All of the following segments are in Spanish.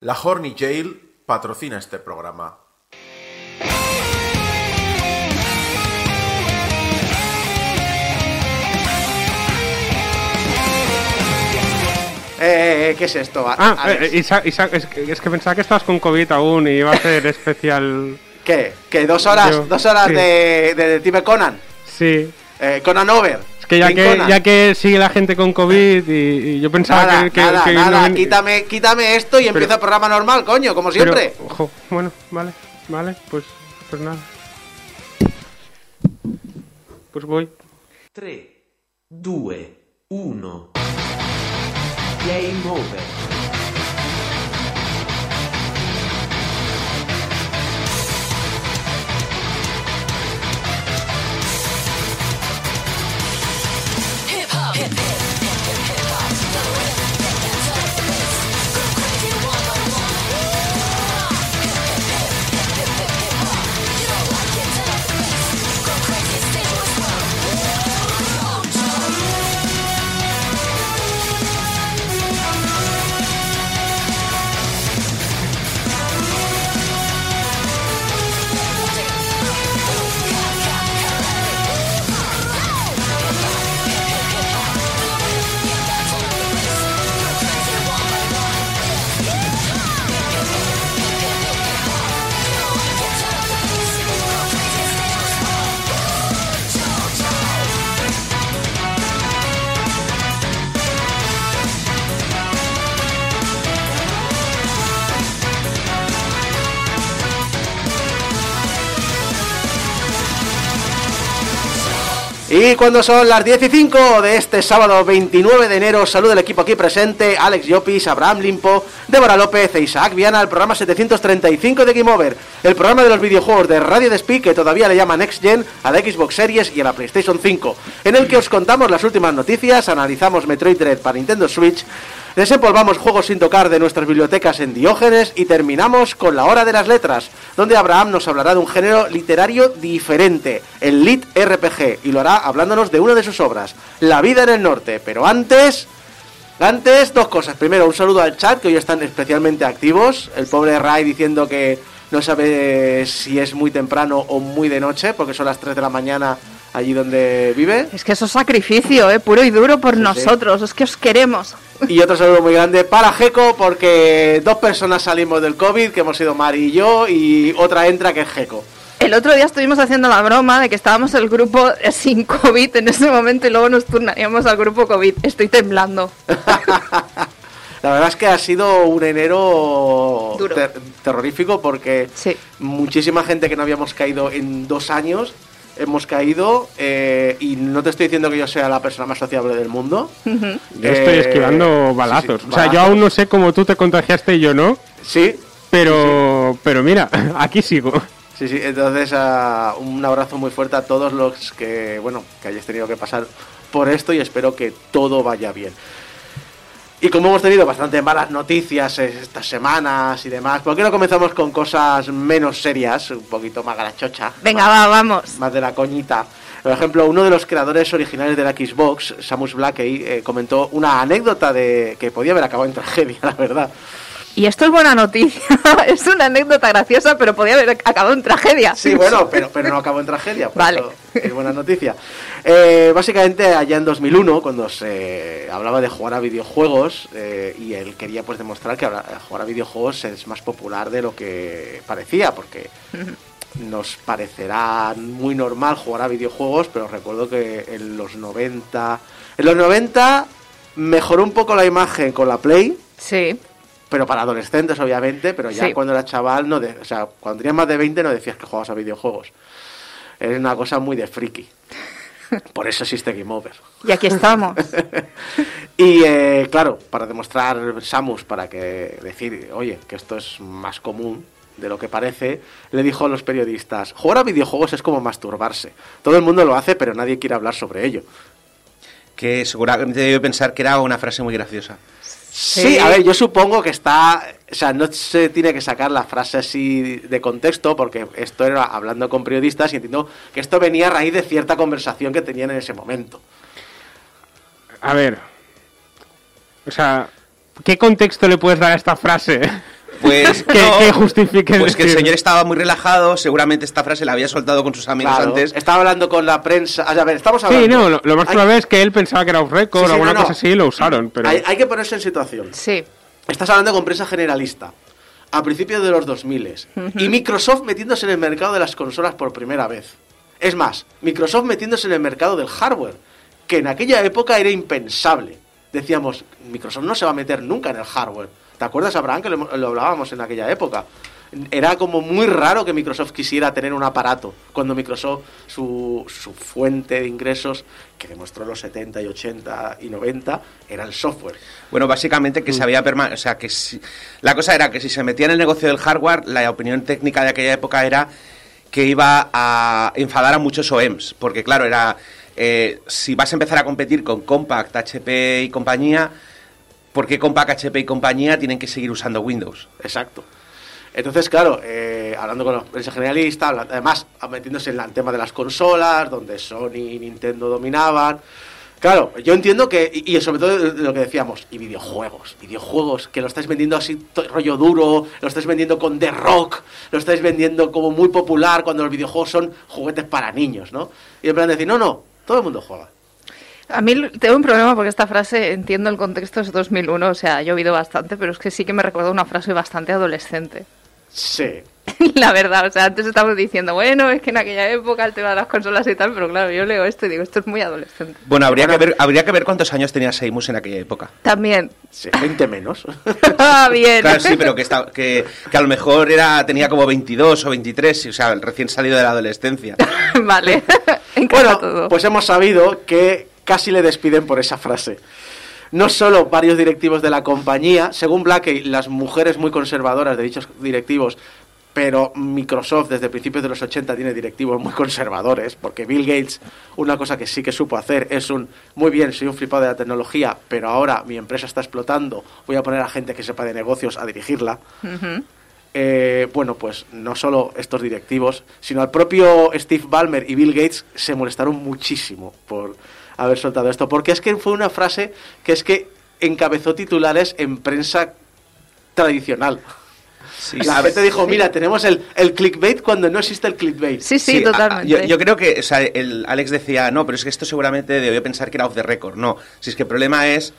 La Horny Jail patrocina este programa. Eh, ¿qué es esto? A- Ah, Alex? eh, Isaac, Isaac, es, que, es que pensaba que estabas con COVID aún y iba a hacer especial. ¿Qué? ¿Que dos horas, Yo- dos horas sí. de, de Detective Conan? Sí. Eh, Conan Over. Que ya, que Conan. ya que sigue la gente con COVID y, y yo pensaba Nada, que, que- nada, que nada, no quítame, quítame esto y empieza el programa normal, coño, como pero- siempre. ojo, bueno, vale, vale, pues, pues nada. Pues voy. 3, 2, 1. Game over. Y cuando son las 10 y 5 de este sábado 29 de enero, saluda el equipo aquí presente, Alex Llopis, Abraham Limpo, Débora López e Isaac Viana, el programa 735 de Game Over, el programa de los videojuegos de Radio Despí que todavía le llaman Next Gen a la Xbox Series y a la PlayStation 5, en el que os contamos las últimas noticias, analizamos Metroid Dread para Nintendo Switch, Desempolvamos juegos sin tocar de nuestras bibliotecas en Diógenes y terminamos con la hora de las letras, donde Abraham nos hablará de un género literario diferente, el Lit RPG, y lo hará hablándonos de una de sus obras, La vida en el norte. Pero antes, antes dos cosas. Primero, un saludo al chat, que hoy están especialmente activos. El pobre Ray diciendo que no sabe si es muy temprano o muy de noche, porque son las 3 de la mañana allí donde vive. Es que eso es sacrificio, ¿eh? puro y duro por Sí, sí. nosotros. Es que os queremos. Y otro saludo muy grande para Geco, porque dos personas salimos del COVID, que hemos sido Mari y yo, y otra entra que es Geco. El otro día estuvimos haciendo la broma de que estábamos el grupo eh, sin COVID en ese momento y luego nos turnaríamos al grupo COVID. Estoy temblando. La verdad es que ha sido un enero ter- terrorífico porque Sí. muchísima gente que no habíamos caído en dos años hemos caído eh, y no te estoy diciendo que yo sea la persona más sociable del mundo. Yo estoy Eh, esquivando balazos. sí, o sea, yo aún no sé cómo tú te contagiaste y yo no, Sí, pero, pero mira, aquí sigo. Sí, sí, entonces ah, un abrazo muy fuerte a todos los que, bueno, que hayáis tenido que pasar por esto y espero que todo vaya bien. Y como hemos tenido bastante malas noticias estas semanas y demás, ¿por qué no comenzamos con cosas menos serias, un poquito más garachocha? Venga, va, vamos. más de la coñita. Por ejemplo, uno de los creadores originales de la Xbox, Samus Blackie, eh, comentó una anécdota de que podía haber acabado en tragedia, la verdad. Y esto es buena noticia. es una anécdota graciosa, pero podía haber acabado en tragedia. Sí, bueno, pero, pero no acabó en tragedia. por Vale. eso es buena noticia. Eh, básicamente, allá en 2001, cuando se hablaba de jugar a videojuegos, eh, y él quería pues demostrar que jugar a videojuegos es más popular de lo que parecía, porque nos parecerá muy normal jugar a videojuegos, pero recuerdo que en los 90... En los 90 mejoró un poco la imagen con la Play, Sí. Pero para adolescentes obviamente, pero ya Sí. cuando eras chaval, no de, o sea, cuando tenías más de 20 no decías que jugabas a videojuegos. Es una cosa muy de friki. Por eso existe Game Over. Y aquí estamos. Y eh, claro, para demostrar Samus, para que decir, oye, que esto es más común de lo que parece, le dijo a los periodistas, jugar a videojuegos es como masturbarse. Todo el mundo lo hace, pero nadie quiere hablar sobre ello. Que seguramente debe pensar que era una frase muy graciosa. Sí, a ver, yo supongo que está, o sea, no se tiene que sacar la frase así de contexto, porque esto era hablando con periodistas y entiendo que esto venía a raíz de cierta conversación que tenían en ese momento. A ver. O sea, ¿qué contexto le puedes dar a esta frase? Pues Que- no, que justifique Pues que el señor estaba muy relajado, seguramente esta frase la había soltado con sus amigos Claro, antes. estaba hablando con la prensa. A ver, estamos hablando. Sí, no, lo, lo más Hay- probable es que él pensaba que era off record Sí, sí, o alguna no, no. cosa así y lo usaron, pero... hay, hay que ponerse en situación. Sí. Estás hablando con prensa generalista. A principios de los 2000 y Microsoft metiéndose en el mercado de las consolas por primera vez. Es más, Microsoft metiéndose en el mercado del hardware, que en aquella época era impensable. Decíamos, Microsoft no se va a meter nunca en el hardware. ¿Te acuerdas, Abraham, que lo, lo hablábamos en aquella época? Era como muy raro que Microsoft quisiera tener un aparato, cuando Microsoft, su, su fuente de ingresos, que demostró los 70 y 80 y 90, era el software. Bueno, básicamente que se había perma- o sea, que si- la cosa era que si se metía en el negocio del hardware, la opinión técnica de aquella época era que iba a enfadar a muchos OEMs, porque claro, era eh, si vas a empezar a competir con Compaq, HP y compañía, ¿por qué Compaq, HP y compañía tienen que seguir usando Windows? Exacto. Entonces, claro, eh, hablando con la prensa generalista, además metiéndose en el tema de las consolas, donde Sony y Nintendo dominaban. Claro, yo entiendo que, y, sobre todo lo que decíamos, y videojuegos, videojuegos, que lo estáis vendiendo así rollo duro, lo estáis vendiendo con The Rock, lo estáis vendiendo como muy popular cuando los videojuegos son juguetes para niños, ¿no? Y en plan decir, no, no, todo el mundo juega. A mí tengo un problema porque esta frase, entiendo el contexto, es 2001, o sea, ha llovido bastante, pero es que sí que me recuerda una frase bastante adolescente. Sí. La verdad, o sea, antes estamos diciendo, bueno, es que en aquella época el tema de las consolas y tal, pero claro, yo leo esto y digo, esto es muy adolescente. Bueno, habría, Bueno. que ver, habría que ver cuántos años tenía Seimus en aquella época. También. Sí, 20 menos. Ah, bien. Claro, sí, pero que, está, que, que a lo mejor era tenía como 22 o 23, o sea, recién salido de la adolescencia. vale. Bueno, todo. pues hemos sabido que casi le despiden por esa frase. No solo varios directivos de la compañía, según Blackie, las mujeres muy conservadoras de dichos directivos, pero Microsoft desde principios de los 80 tiene directivos muy conservadores, porque Bill Gates, una cosa que sí que supo hacer es un, muy bien, soy un flipado de la tecnología, pero ahora mi empresa está explotando, voy a poner a gente que sepa de negocios a dirigirla. Eh, bueno, pues no solo estos directivos, sino al propio Steve Ballmer y Bill Gates se molestaron muchísimo por haber soltado esto, porque es que fue una frase que es que encabezó titulares en prensa tradicional. Sí, La gente dijo, mira, tenemos el, el clickbait cuando no existe el clickbait. Sí, sí, Sí, a- a- totalmente. yo, yo creo que, o sea, el Alex decía, no, pero es que esto seguramente debió pensar que era off the record. No, si es que el problema es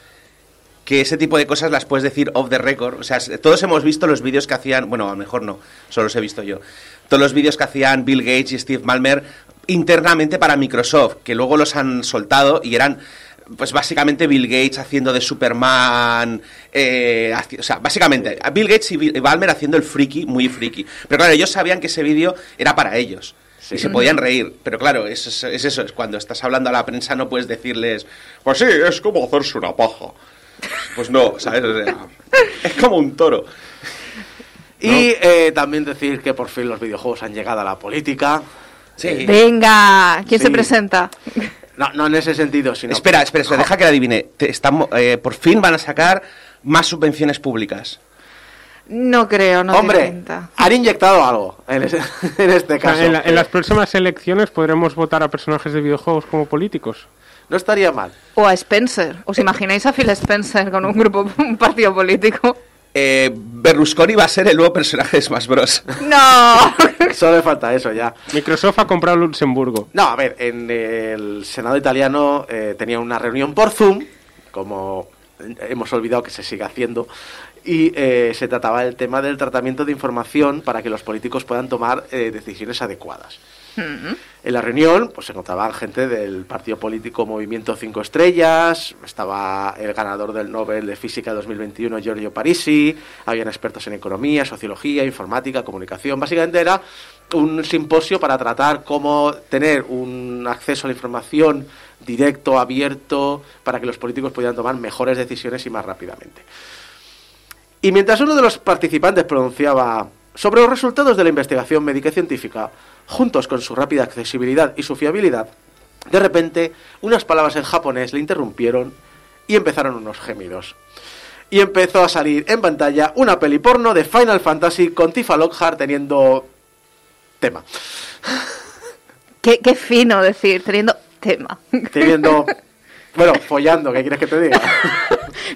que ese tipo de cosas las puedes decir off the record. O sea, todos hemos visto los vídeos que hacían, bueno, a lo mejor no, solo los he visto yo. Todos los vídeos que hacían Bill Gates y Steve Ballmer internamente para Microsoft, que luego los han soltado y eran pues básicamente Bill Gates haciendo de Superman, eh, o sea, básicamente Bill Gates y Bill- y Ballmer haciendo el friki, muy friki. Pero claro, ellos sabían que ese vídeo era para ellos. Y se podían reír, pero claro, es, es- es eso, es cuando estás hablando a la prensa no puedes decirles, pues sí, es como hacerse una paja. Pues no, ¿sabes? O sea, es como un toro. Y eh, también decir que por fin los videojuegos han llegado a la política. Sí. Venga, ¿quién Sí. se presenta? No, no en ese sentido, sino... Espera, espera, espera, deja que la adivine. Te- estamos, eh, por fin van a sacar más subvenciones públicas. No creo, no Hombre, han inyectado algo en, ese- en este O sea, caso. en, la- en las próximas elecciones podremos votar a personajes de videojuegos como políticos. No estaría mal. O a Spencer. ¿Os imagináis a Phil Spencer con un grupo, un partido político? Eh, Berlusconi va a ser el nuevo personaje de Smash Bros. ¡No! Solo le falta eso ya. Microsoft ha comprado Luxemburgo. No, a ver, en el Senado italiano eh, tenía una reunión por Zoom, como hemos olvidado que se sigue haciendo, y eh, se trataba el tema del tratamiento de información para que los políticos puedan tomar eh, decisiones adecuadas. En la reunión pues se encontraban gente del partido político Movimiento 5 Estrellas, estaba el ganador del Nobel de Física 2021 Giorgio Parisi, habían expertos en economía, sociología, informática, comunicación. Básicamente era un simposio para tratar cómo tener un acceso a la información directo, abierto, para que los políticos pudieran tomar mejores decisiones y más rápidamente. Y mientras uno de los participantes pronunciaba sobre los resultados de la investigación médica y científica, juntos con su rápida accesibilidad y su fiabilidad, de repente unas palabras en japonés le interrumpieron y empezaron unos gemidos. Y empezó a salir en pantalla una peli porno de Final Fantasy con Tifa Lockhart teniendo tema. qué, qué fino decir, teniendo tema. Teniendo, bueno, follando, ¿qué quieres que te diga?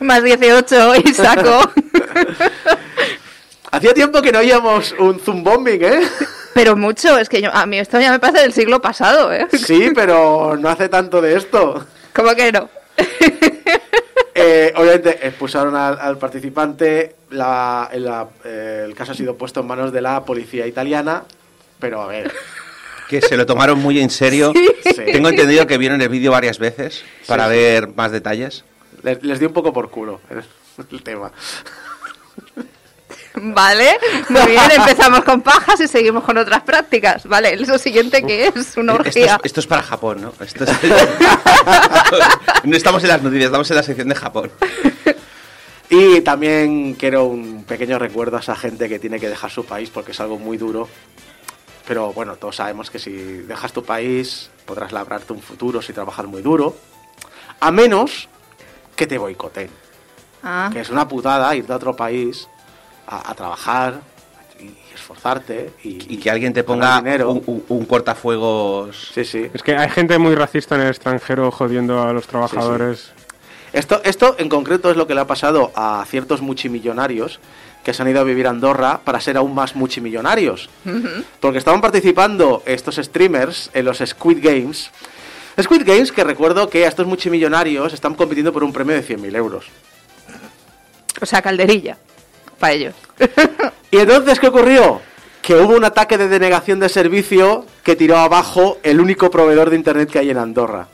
Más 18 y saco. Hacía tiempo que no oíamos un zumbombing, ¿eh? Pero mucho, es que yo- a mí esto ya me parece del siglo pasado, ¿eh? Sí, pero no hace tanto de esto. ¿Cómo que no? Eh, obviamente expulsaron al, al participante, la- la- eh, el caso ha sido puesto en manos de la policía italiana, pero a ver, Que se lo tomaron muy en serio. Sí. Tengo entendido que vieron el vídeo varias veces para Sí, ver más detalles. les, les dio un poco por culo el, el tema. Vale, muy bien, empezamos con pajas y seguimos con otras prácticas. Vale, eso siguiente que es una Esto es, orgía. esto es para Japón, ¿no? Esto es- no estamos en las noticias, estamos en la sección de Japón. Y también quiero un pequeño recuerdo a esa gente que tiene que dejar su país porque es algo muy duro. Pero bueno, todos sabemos que si dejas tu país podrás labrarte un futuro si trabajas muy duro. A menos que te boicoteen. Ah, Que es una putada irte a otro país a, a trabajar y esforzarte y, Y que alguien te ponga dinero. un, un- un cortafuegos. Sí, sí. Es que hay gente muy racista en el extranjero jodiendo a los trabajadores. Esto, esto en concreto es lo que le ha pasado a ciertos multimillonarios que se han ido a vivir a Andorra para ser aún más multimillonarios. Porque estaban participando estos streamers en los Squid Games. Squid Games que recuerdo que a estos multimillonarios están compitiendo por un premio de 100.000 euros. o sea, calderilla, para. ¿Y entonces qué ocurrió? Que hubo un ataque de denegación de servicio que tiró abajo el único proveedor de internet que hay en Andorra.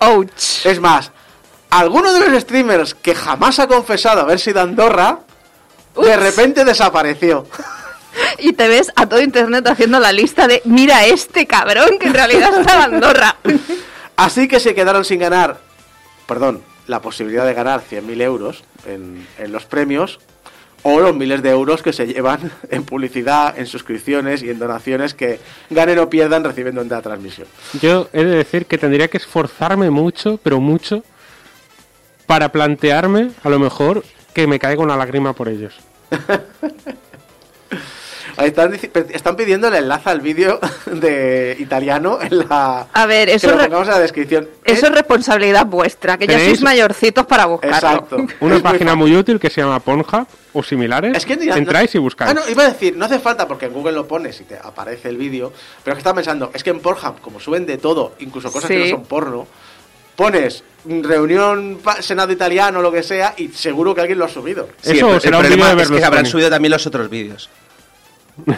Ouch. Es más, alguno de los streamers que jamás ha confesado haber sido Andorra, de repente desapareció. Y te ves a todo internet haciendo la lista de mira este cabrón que en realidad está en Andorra. Así que se quedaron sin ganar, perdón, la posibilidad de ganar 100.000 euros en, en los premios o los miles de euros que se llevan en publicidad, en suscripciones y en donaciones que ganen o pierdan recibiendo en la transmisión. Yo he de decir que tendría que esforzarme mucho, pero mucho, para plantearme, a lo mejor, que me caiga una lágrima por ellos. Están, están pidiendo el enlace al vídeo de italiano en la... A ver, eso que lo en la descripción. Eso Eh, es responsabilidad vuestra, que ya ¿Tenéis? sois mayorcitos para buscarlo. Exacto. Una muy página muy útil que se llama Pornhub o similares. Es que ni- Entráis no- y buscáis. Ah, no, iba a decir, no hace falta porque en Google lo pones y te aparece el vídeo. Pero es que estaba pensando, es que en Pornhub, como suben de todo, incluso cosas que Sí. no son porno, pones reunión senado italiano o lo que sea y seguro que alguien lo ha subido. Eso el, el será un problema vídeo de es que habrán subido también los otros vídeos.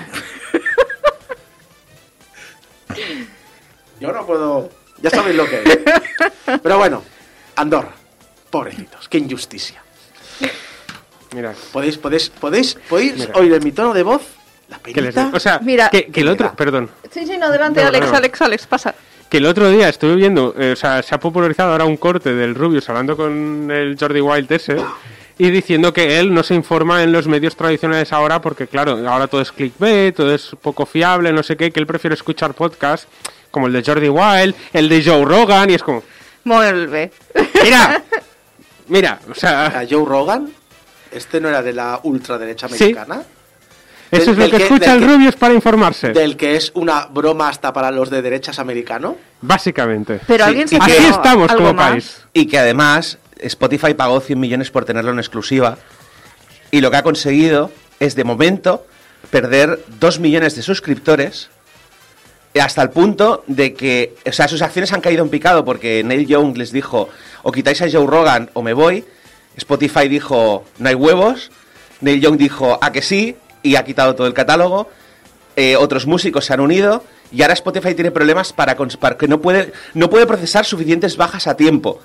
Yo no puedo. Ya sabéis lo que es. Pero bueno, Andorra. Pobrecitos, qué injusticia. Mira, ¿Podéis, podéis, podéis, podéis Mira. oír en mi tono de voz? La penita. o sea, Mira. que, que el otro, Mira. perdón, Sí, sí, no, adelante, No, Alex, no. Alex, Alex, pasa. que el otro día estuve viendo, eh, o sea, se ha popularizado ahora un corte del Rubius hablando con el Jordi Wild ese y diciendo que él no se informa en los medios tradicionales ahora porque, claro, ahora todo es clickbait, todo es poco fiable, no sé qué, que él prefiere escuchar podcasts como el de Jordi Wild, el de Joe Rogan y es como, Vuelve. mira, mira, o sea, ¿A Joe Rogan? ¿Este no era de la ultraderecha Sí. mexicana? eso del- es lo que que- escucha el que- Rubius para informarse, Del que es una broma hasta para los de derechas americano. básicamente. Pero Sí, alguien se Así estamos como país. Y que además Spotify pagó 100 millones por tenerlo en exclusiva. Y lo que ha conseguido es, de momento, perder 2 millones de suscriptores. Hasta el punto de que, o sea, sus acciones han caído en picado porque Neil Young les dijo, o quitáis a Joe Rogan o me voy. Spotify dijo, no hay huevos. Neil Young dijo, a que sí, y ha quitado todo el catálogo. Eh, otros músicos se han unido y ahora Spotify tiene problemas para, cons- para que no puede, no puede procesar suficientes bajas a tiempo.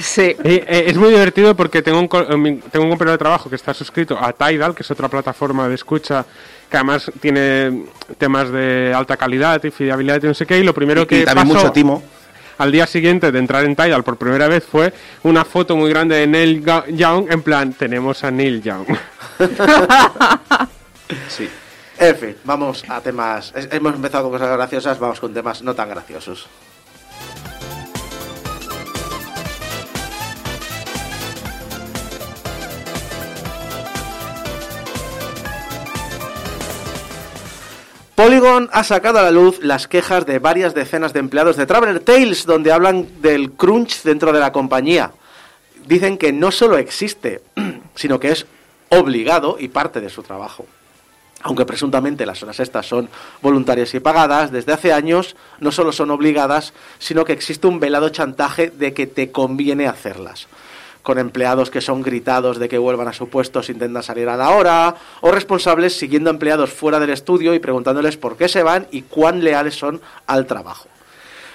Sí. Eh, eh, es muy divertido porque tengo un, co- eh, tengo un compañero de trabajo que está suscrito a Tidal, que es otra plataforma de escucha que además tiene temas de alta calidad y fiabilidad y no sé qué. Y lo primero Y- que y también pasó mucho timo. al día siguiente de entrar en Tidal por primera vez fue una foto muy grande de Neil Young, en plan, tenemos a Neil Young. Sí. En fin, vamos a temas. Hemos empezado con cosas graciosas, vamos con temas no tan graciosos. Polygon ha sacado a la luz las quejas de varias decenas de empleados de Traveler Tales, donde hablan del crunch dentro de la compañía. Dicen que no solo existe, sino que es obligado y parte de su trabajo. Aunque presuntamente las horas estas son voluntarias y pagadas, desde hace años no solo son obligadas, sino que existe un velado chantaje de que te conviene hacerlas con empleados que son gritados de que vuelvan a su puesto si intentan salir a la hora, o responsables siguiendo empleados fuera del estudio y preguntándoles por qué se van y cuán leales son al trabajo.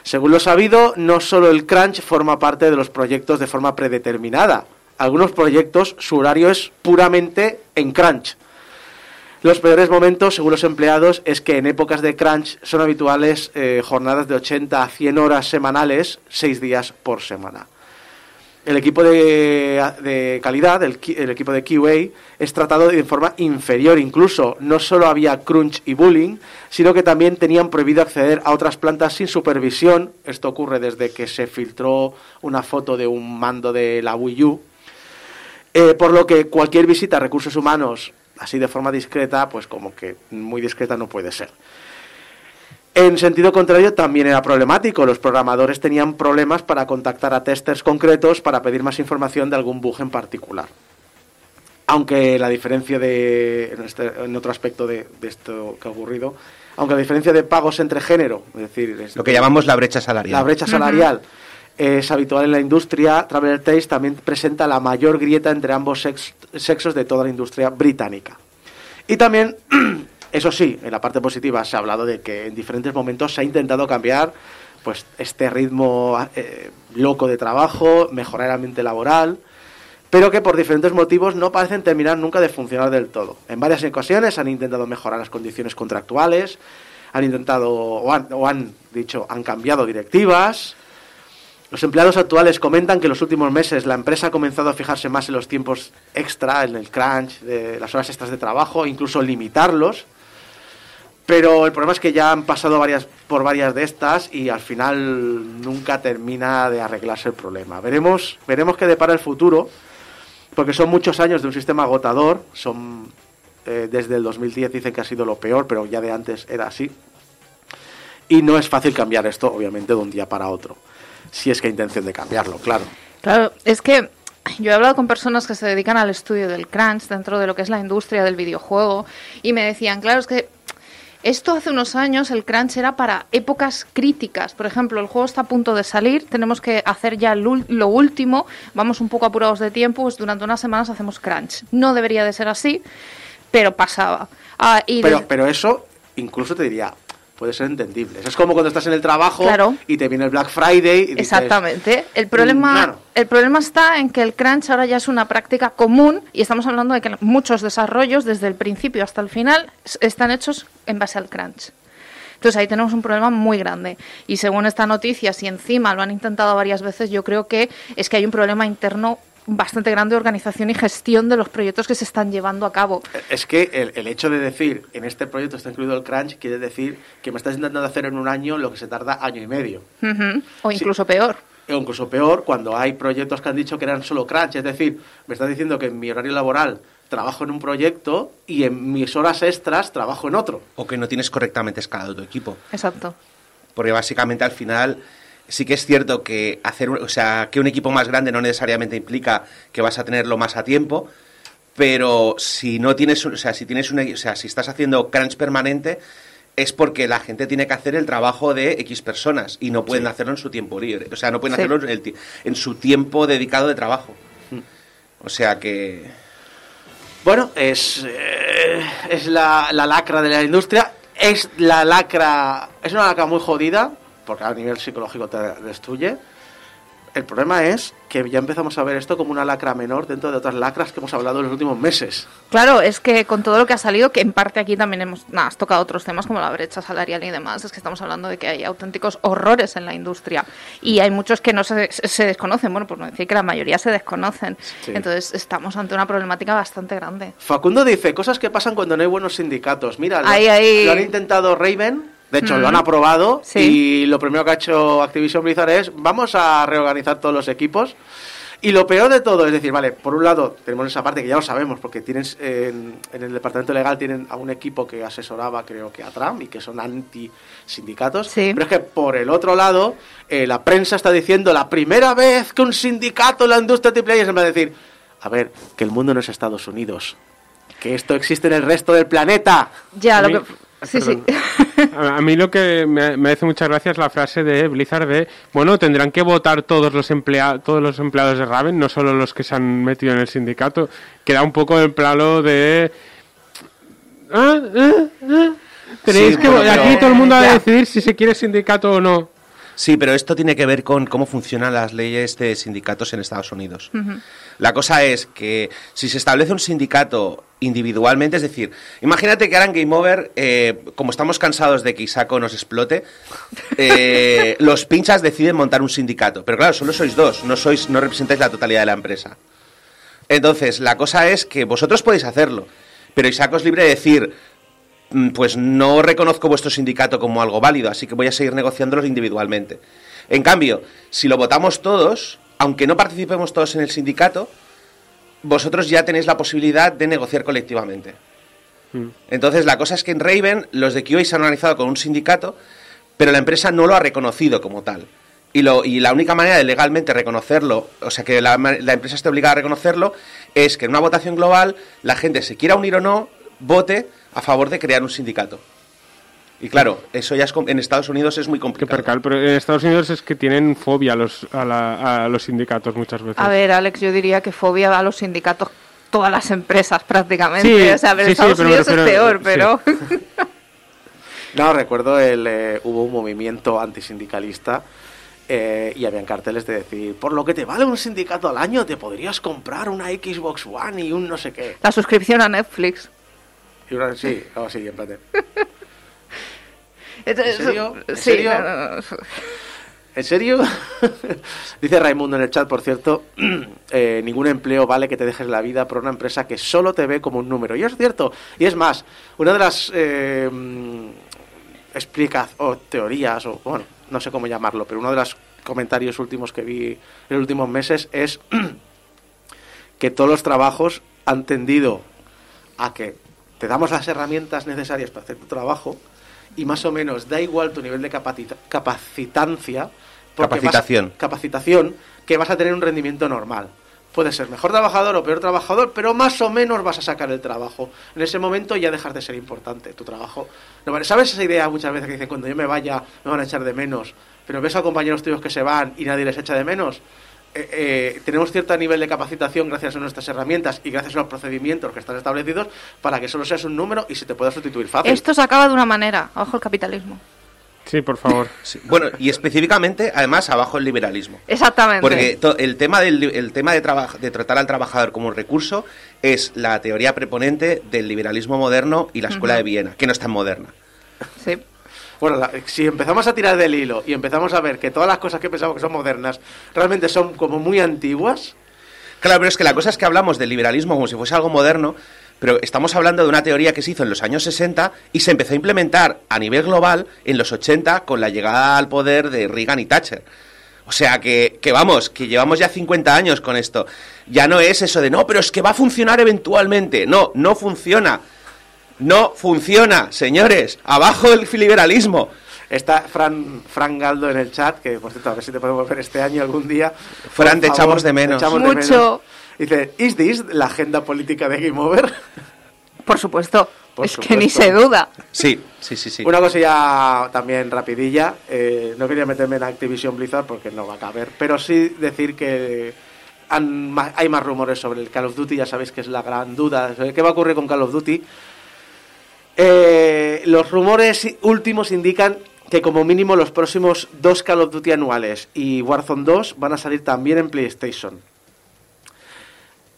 Según lo sabido, no solo el crunch forma parte de los proyectos de forma predeterminada. Algunos proyectos su horario es puramente en crunch. Los peores momentos, según los empleados, es que en épocas de crunch son habituales eh, jornadas de 80 a 100 horas semanales, 6 días por semana. El equipo de, calidad, el equipo de QA, es tratado de forma inferior. Incluso no solo había crunch y bullying, sino que también tenían prohibido acceder a otras plantas sin supervisión. Esto ocurre desde que se filtró una foto de un mando de la Wii U. Eh, por lo que cualquier visita a recursos humanos, así de forma discreta, pues como que muy discreta no puede ser. En sentido contrario, también era problemático. Los programadores tenían problemas para contactar a testers concretos para pedir más información de algún bug en particular. Aunque la diferencia de, en, este- en otro aspecto de, de esto que ha ocurrido, aunque la diferencia de pagos entre género, es decir, es- Lo que llamamos la brecha salarial. la brecha salarial es habitual en la industria, Traveler Tales también presenta la mayor grieta entre ambos sex- sexos de toda la industria británica. Y también, eso sí, en la parte positiva se ha hablado de que en diferentes momentos se ha intentado cambiar pues este ritmo eh, loco de trabajo, mejorar el ambiente laboral, pero que por diferentes motivos no parecen terminar nunca de funcionar del todo. En varias ocasiones han intentado mejorar las condiciones contractuales, han intentado o han, o han dicho, han cambiado directivas. Los empleados actuales comentan que en los últimos meses la empresa ha comenzado a fijarse más en los tiempos extra, en el crunch, de las horas extras de trabajo, incluso limitarlos. Pero el problema es que ya han pasado varias, por varias de estas y al final nunca termina de arreglarse el problema. Veremos, veremos qué depara el futuro, porque son muchos años de un sistema agotador. Son eh, desde el 2010 dicen que ha sido lo peor, pero ya de antes era así. Y no es fácil cambiar esto, obviamente, de un día para otro. Si es que hay intención de cambiarlo, claro. Claro, es que yo he hablado con personas que se dedican al estudio del crunch dentro de lo que es la industria del videojuego y me decían, claro, es que esto hace unos años el crunch era para épocas críticas. Por ejemplo, el juego está a punto de salir, tenemos que hacer ya lo último, vamos un poco apurados de tiempo, pues durante unas semanas hacemos crunch. No debería de ser así, pero pasaba. Ah, y Pero, pero eso, incluso te diría, puede ser entendible. Eso es como cuando estás en el trabajo Claro. y te viene el Black Friday y dices, Exactamente. El problema, "Mm, claro". el problema está en que el crunch ahora ya es una práctica común y estamos hablando de que muchos desarrollos, desde el principio hasta el final, están hechos en base al crunch. Entonces ahí tenemos un problema muy grande. Y según esta noticia, si encima lo han intentado varias veces, yo creo que es que hay un problema interno bastante grande de organización y gestión de los proyectos que se están llevando a cabo. Es que el, el hecho de decir, en este proyecto está incluido el crunch, quiere decir que me estás intentando hacer en un año lo que se tarda año y medio. O Sí. incluso peor. O incluso peor, cuando hay proyectos que han dicho que eran solo crunch. Es decir, me estás diciendo que en mi horario laboral trabajo en un proyecto y en mis horas extras trabajo en otro. O que no tienes correctamente escalado tu equipo. Exacto. Porque básicamente al final sí que es cierto que hacer, un- o sea, que un equipo más grande no necesariamente implica que vas a tenerlo más a tiempo, pero si no tienes, o sea, si tienes una, o sea, si estás haciendo crunch permanente es porque la gente tiene que hacer el trabajo de X personas y no pueden hacerlo en su tiempo libre, o sea, no pueden Sí. hacerlo en, el en su tiempo dedicado de trabajo. O sea que Bueno, es, eh, es la, la lacra de la industria. Es la lacra. Es una lacra muy jodida, porque a nivel psicológico te destruye. El problema es que ya empezamos a ver esto como una lacra menor dentro de otras lacras que hemos hablado en los últimos meses. Claro, es que con todo lo que ha salido, que en parte aquí también hemos has tocado otros temas como la brecha salarial y demás, es que estamos hablando de que hay auténticos horrores en la industria y hay muchos que no se, se desconocen, bueno, por no decir que la mayoría se desconocen. Sí. Entonces estamos ante una problemática bastante grande. Facundo dice cosas que pasan cuando no hay buenos sindicatos. Mira, lo, Ahí, ahí. lo han intentado Raven, de hecho Mm. lo han aprobado Sí. y lo primero que ha hecho Activision Blizzard es vamos a reorganizar todos los equipos. Y lo peor de todo es decir, vale, por un lado tenemos esa parte que ya lo sabemos porque tienes en, en el departamento legal tienen a un equipo que asesoraba creo que a Trump y que son anti sindicatos. Sí. Pero es que por el otro lado eh, la prensa está diciendo la primera vez que un sindicato en la industria triple A es en vez de decir a ver, que el mundo no es Estados Unidos, que esto existe en el resto del planeta. Ya, A lo que... Sí, sí. A mí lo que me, me hace muchas gracias la frase de Blizzard de, bueno, tendrán que votar todos los, emplea todos los empleados de Raven, no solo los que se han metido en el sindicato. Queda un poco el plano de... Ah, ah, ah. Tenéis Sí, que... pero- aquí todo el mundo va a decidir si se quiere sindicato o no. Sí, pero esto tiene que ver con cómo funcionan las leyes de sindicatos en Estados Unidos. La cosa es que si se establece un sindicato individualmente, es decir, imagínate que ahora en Game Over, eh, como estamos cansados de que Isako nos explote, eh, los pinchas deciden montar un sindicato. Pero claro, solo sois dos, no, sois, no representáis la totalidad de la empresa. Entonces, la cosa es que vosotros podéis hacerlo, pero Isako es libre de decir, "Mm, pues no reconozco vuestro sindicato como algo válido, así que voy a seguir negociándolos individualmente. En cambio, si lo votamos todos, aunque no participemos todos en el sindicato, vosotros ya tenéis la posibilidad de negociar colectivamente. Entonces, la cosa es que en Raven los de QA se han organizado con un sindicato, pero la empresa no lo ha reconocido como tal. Y, lo, y la única manera de legalmente reconocerlo, o sea, que la, la empresa esté obligada a reconocerlo, es que en una votación global la gente, se quiera unir o no, vote a favor de crear un sindicato. Y claro, eso ya es, en Estados Unidos es muy Que complicado. percal, pero en Estados Unidos es que tienen fobia a los, a, la- a los sindicatos muchas veces. A ver, Alex, yo diría que fobia a los sindicatos todas las empresas prácticamente. Sí, o sea, pero sí, Estados sí, pero Unidos es refiero- peor, sí. pero... No, recuerdo, el, eh, hubo un movimiento antisindicalista eh, y habían carteles de decir, por lo que te vale un sindicato al año, te podrías comprar una Xbox One y un no sé qué. La suscripción a Netflix. Y una, sí, algo así, en plan de, ¿En serio? ¿En Sí, serio? no, no, no. ¿En serio? Dice Raimundo en el chat, por cierto, eh, ningún empleo vale que te dejes la vida por una empresa que solo te ve como un número. Y es cierto. Y es más, una de las eh, explicas o teorías, o bueno, no sé cómo llamarlo, pero uno de los comentarios últimos que vi en los últimos meses es que todos los trabajos han tendido a que te damos las herramientas necesarias para hacer tu trabajo y más o menos da igual tu nivel de capacita- capacitancia vas- Capacitación. capacitación que vas a tener un rendimiento normal. Puedes ser mejor trabajador o peor trabajador pero más o menos vas a sacar el trabajo. En ese momento ya dejas de ser importante tu trabajo. No vale sabes esa idea muchas veces que dicen cuando yo me vaya me van a echar de menos pero ves a compañeros tuyos que se van y nadie les echa de menos eh, eh, tenemos cierto nivel de capacitación gracias a nuestras herramientas y gracias a los procedimientos que están establecidos para que solo seas un número y se te pueda sustituir fácil. Esto se acaba de una manera. Ojo el capitalismo. Sí, por favor. Sí. Bueno, y específicamente, además, abajo el liberalismo. Exactamente. Porque el tema, del, el tema de, de tratar al trabajador como un recurso es la teoría preponente del liberalismo moderno y la escuela de Viena, que no es tan moderna. Sí. Bueno, la- si empezamos a tirar del hilo y empezamos a ver que todas las cosas que pensamos que son modernas realmente son como muy antiguas, Claro, pero es que la cosa es que hablamos del liberalismo como si fuese algo moderno, pero estamos hablando de una teoría que se hizo en los años 60 y se empezó a implementar a nivel global en los 80 con la llegada al poder de Reagan y Thatcher. O sea que, que vamos, que llevamos ya 50 años con esto. Ya no es eso de no, pero es que va a funcionar eventualmente. No, no funciona. No funciona, señores. Abajo el liberalismo. está Fran, Fran Galdo en el chat, que por cierto, a ver si te podemos ver este año algún día. Fran, te favor, echamos de menos. echamos de Mucho. menos. Dice, ¿is this la agenda política de Game Over? Por supuesto. Por es que ni supuesto. se duda. Sí, sí, sí, sí. Una cosilla también rapidilla. eh, no quería meterme en Activision Blizzard porque no va a caber, pero sí decir que han hay más rumores sobre el Call of Duty. Ya sabéis que es la gran duda. ¿Qué va a ocurrir con Call of Duty? Eh, los rumores últimos indican que como mínimo los próximos dos Call of Duty anuales y Warzone 2 van a salir también en PlayStation.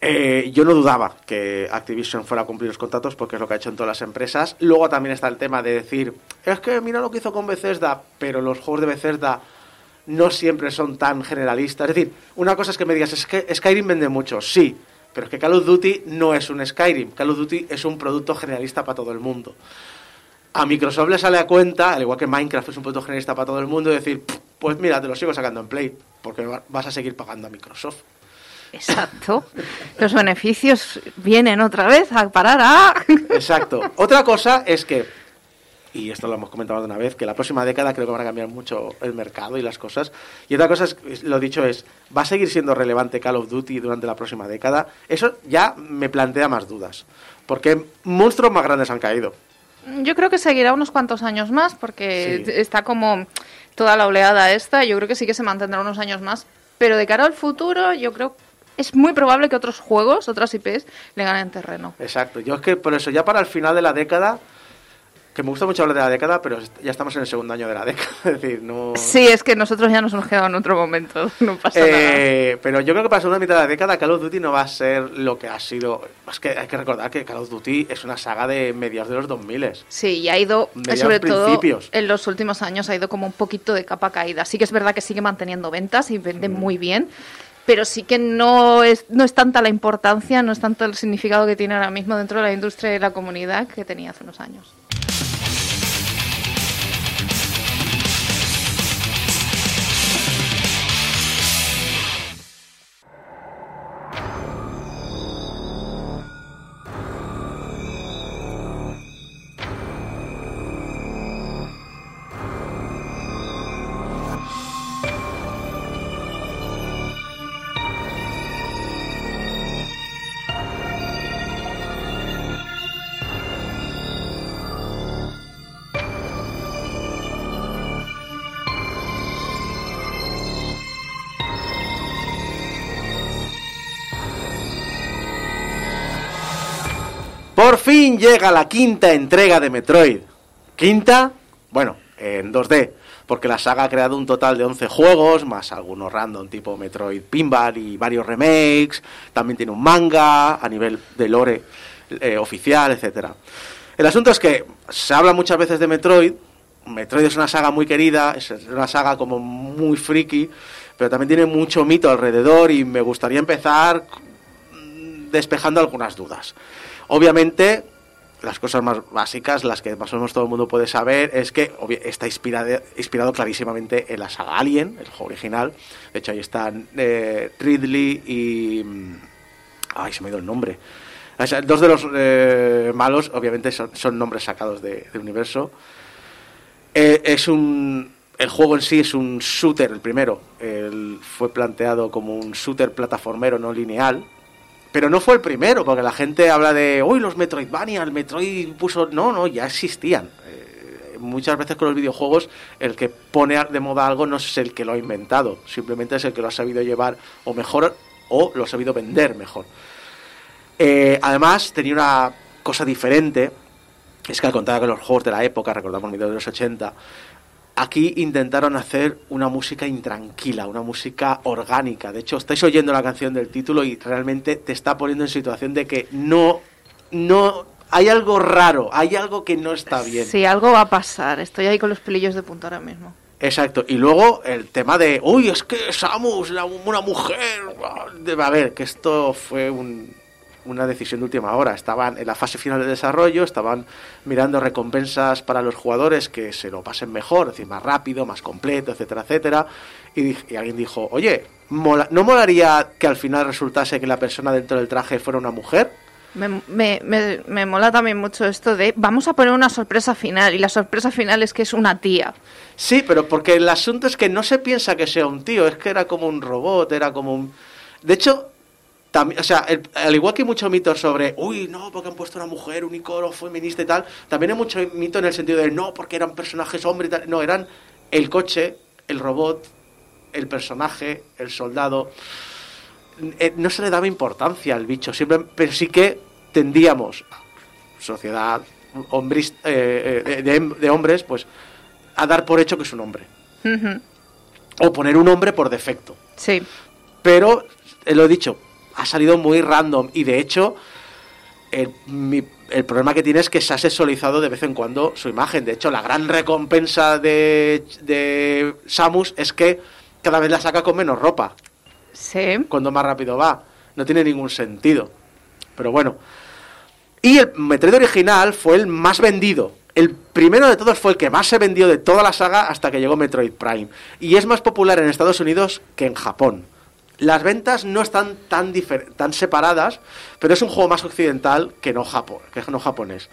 Eh, yo no dudaba que Activision fuera a cumplir los contratos porque es lo que ha hecho en todas las empresas. Luego también está el tema de decir, es que mira lo que hizo con Bethesda, pero los juegos de Bethesda no siempre son tan generalistas. Es decir, una cosa es que me digas, es que Skyrim vende mucho, sí, pero es que Call of Duty no es un Skyrim. Call of Duty es un producto generalista para todo el mundo. A Microsoft le sale a cuenta, al igual que Minecraft es un producto generalista para todo el mundo, decir, pues mira, te lo sigo sacando en Play, porque va- vas a seguir pagando a Microsoft. Exacto. Los beneficios vienen otra vez a parar a... Exacto. Otra cosa es que y esto lo hemos comentado de una vez, que la próxima década creo que van a cambiar mucho el mercado y las cosas. Y otra cosa, es, lo dicho, es, ¿va a seguir siendo relevante Call of Duty durante la próxima década? Eso ya me plantea más dudas, porque monstruos más grandes han caído. Yo creo que seguirá unos cuantos años más, porque Sí. está como toda la oleada esta, yo creo que sí que se mantendrá unos años más, pero de cara al futuro, yo creo es muy probable que otros juegos, otras IPs, le ganen terreno. Exacto, yo es que por eso, ya para el final de la década, que me gusta mucho hablar de la década, pero ya estamos en el segundo año de la década, es decir, no... Sí, es que nosotros ya nos hemos quedado en otro momento, no pasa nada. Eh, pero yo creo que para la segunda mitad de la década Call of Duty no va a ser lo que ha sido. Es que hay que recordar que Call of Duty es una saga de mediados de los 2000. Sí, y ha ido, eh, Mediados sobre todo principios. en los últimos años, ha ido como un poquito de capa caída. Sí que es verdad que sigue manteniendo ventas y vende Mm. muy bien, pero sí que no es, no es tanta la importancia, no es tanto el significado que tiene ahora mismo dentro de la industria y la comunidad que tenía hace unos años. Por fin llega la quinta entrega de Metroid. ¿Quinta? Bueno, en 2D. Porque la saga ha creado un total de 11 juegos, más algunos random tipo Metroid Pinball y varios remakes. También tiene un manga a nivel de lore eh, oficial, etcétera. El asunto es que se habla muchas veces de Metroid. Metroid es una saga muy querida, es una saga como muy friki, pero también tiene mucho mito alrededor y me gustaría empezar mm, despejando algunas dudas. Obviamente, las cosas más básicas, las que más o menos todo el mundo puede saber, es que está inspirado, clarísimamente en la saga Alien, el juego original. De hecho, ahí están eh, Ridley y... mm, Ay, se me ha ido el nombre. Dos de los eh, malos, obviamente, son, nombres sacados de- universo. Eh, es un. El juego en sí es un shooter, el primero. Fue planteado como un shooter plataformero no lineal. Pero no fue el primero, porque la gente habla de. Uy, los Metroidvania, el Metroid puso. No, no, ya existían. Eh, muchas veces con los videojuegos, el que pone de moda algo no es el que lo ha inventado, simplemente es el que lo ha sabido llevar o mejor o lo ha sabido vender mejor. Eh, además, tenía una cosa diferente, es que al contrario que los juegos de la época, recordamos mediados de los 80, aquí intentaron hacer una música intranquila, una música orgánica. De hecho, estáis oyendo la canción del título y realmente te está poniendo en situación de que no, no, hay algo raro, hay algo que no está bien. Sí, algo va a pasar. Estoy ahí con los pelillos de punta ahora mismo. Exacto. Y luego el tema de, uy, es que Samus, la- una mujer. A ver, que esto fue un- una decisión de última hora. Estaban en la fase final de desarrollo, estaban mirando recompensas para los jugadores que se lo pasen mejor, es decir, más rápido, más completo, etcétera, etcétera. Y, alguien dijo, oye, mola- ¿no molaría que al final resultase que la persona dentro del traje fuera una mujer? Me, me, me, me mola también mucho esto de vamos a poner una sorpresa final y la sorpresa final es que es una tía. Sí, pero porque el asunto es que no se piensa que sea un tío, es que era como un robot, era como un... De hecho, también, o sea, el- al igual que hay mucho mito sobre, uy, no, porque han puesto una mujer, un icono feminista y tal, también hay mucho mito en el sentido de, no, porque eran personajes hombres y tal. No, eran el coche, el robot, el personaje, el soldado. Eh, no se le daba importancia al bicho, siempre, pero sí que tendíamos, sociedad hombris- eh, eh, de, de hombres, pues a dar por hecho que es un hombre. O poner un hombre por defecto. Sí. Pero, eh, lo he dicho, ha salido muy random y de hecho el, mi- el problema que tiene es que se ha sexualizado de vez en cuando su imagen. De hecho, la gran recompensa de, de Samus es que cada vez la saca con menos ropa, Sí. cuando más rápido va. No tiene ningún sentido. Pero bueno. Y el Metroid original fue el más vendido. El primero de todos fue el que más se vendió de toda la saga hasta que llegó Metroid Prime. Y es más popular en Estados Unidos que en Japón. Las ventas no están tan, tan separadas, pero es un juego más occidental que no, japo- que no japonés.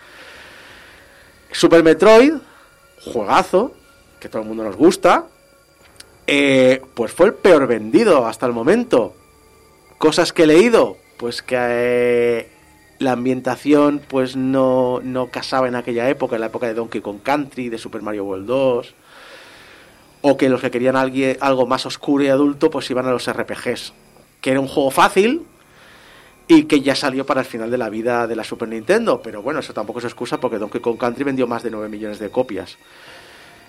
Super Metroid juegazo, que todo el mundo nos gusta, eh, pues fue el peor vendido hasta el momento. Cosas que he leído, pues que eh, la ambientación pues no, no casaba en aquella época, en la época de Donkey Kong Country, de Super Mario World 2, o que los que querían alguien, algo más oscuro y adulto pues iban a los RPGs, que era un juego fácil y que ya salió para el final de la vida de la Super Nintendo, pero bueno, eso tampoco es excusa porque Donkey Kong Country vendió más de 9 millones de copias.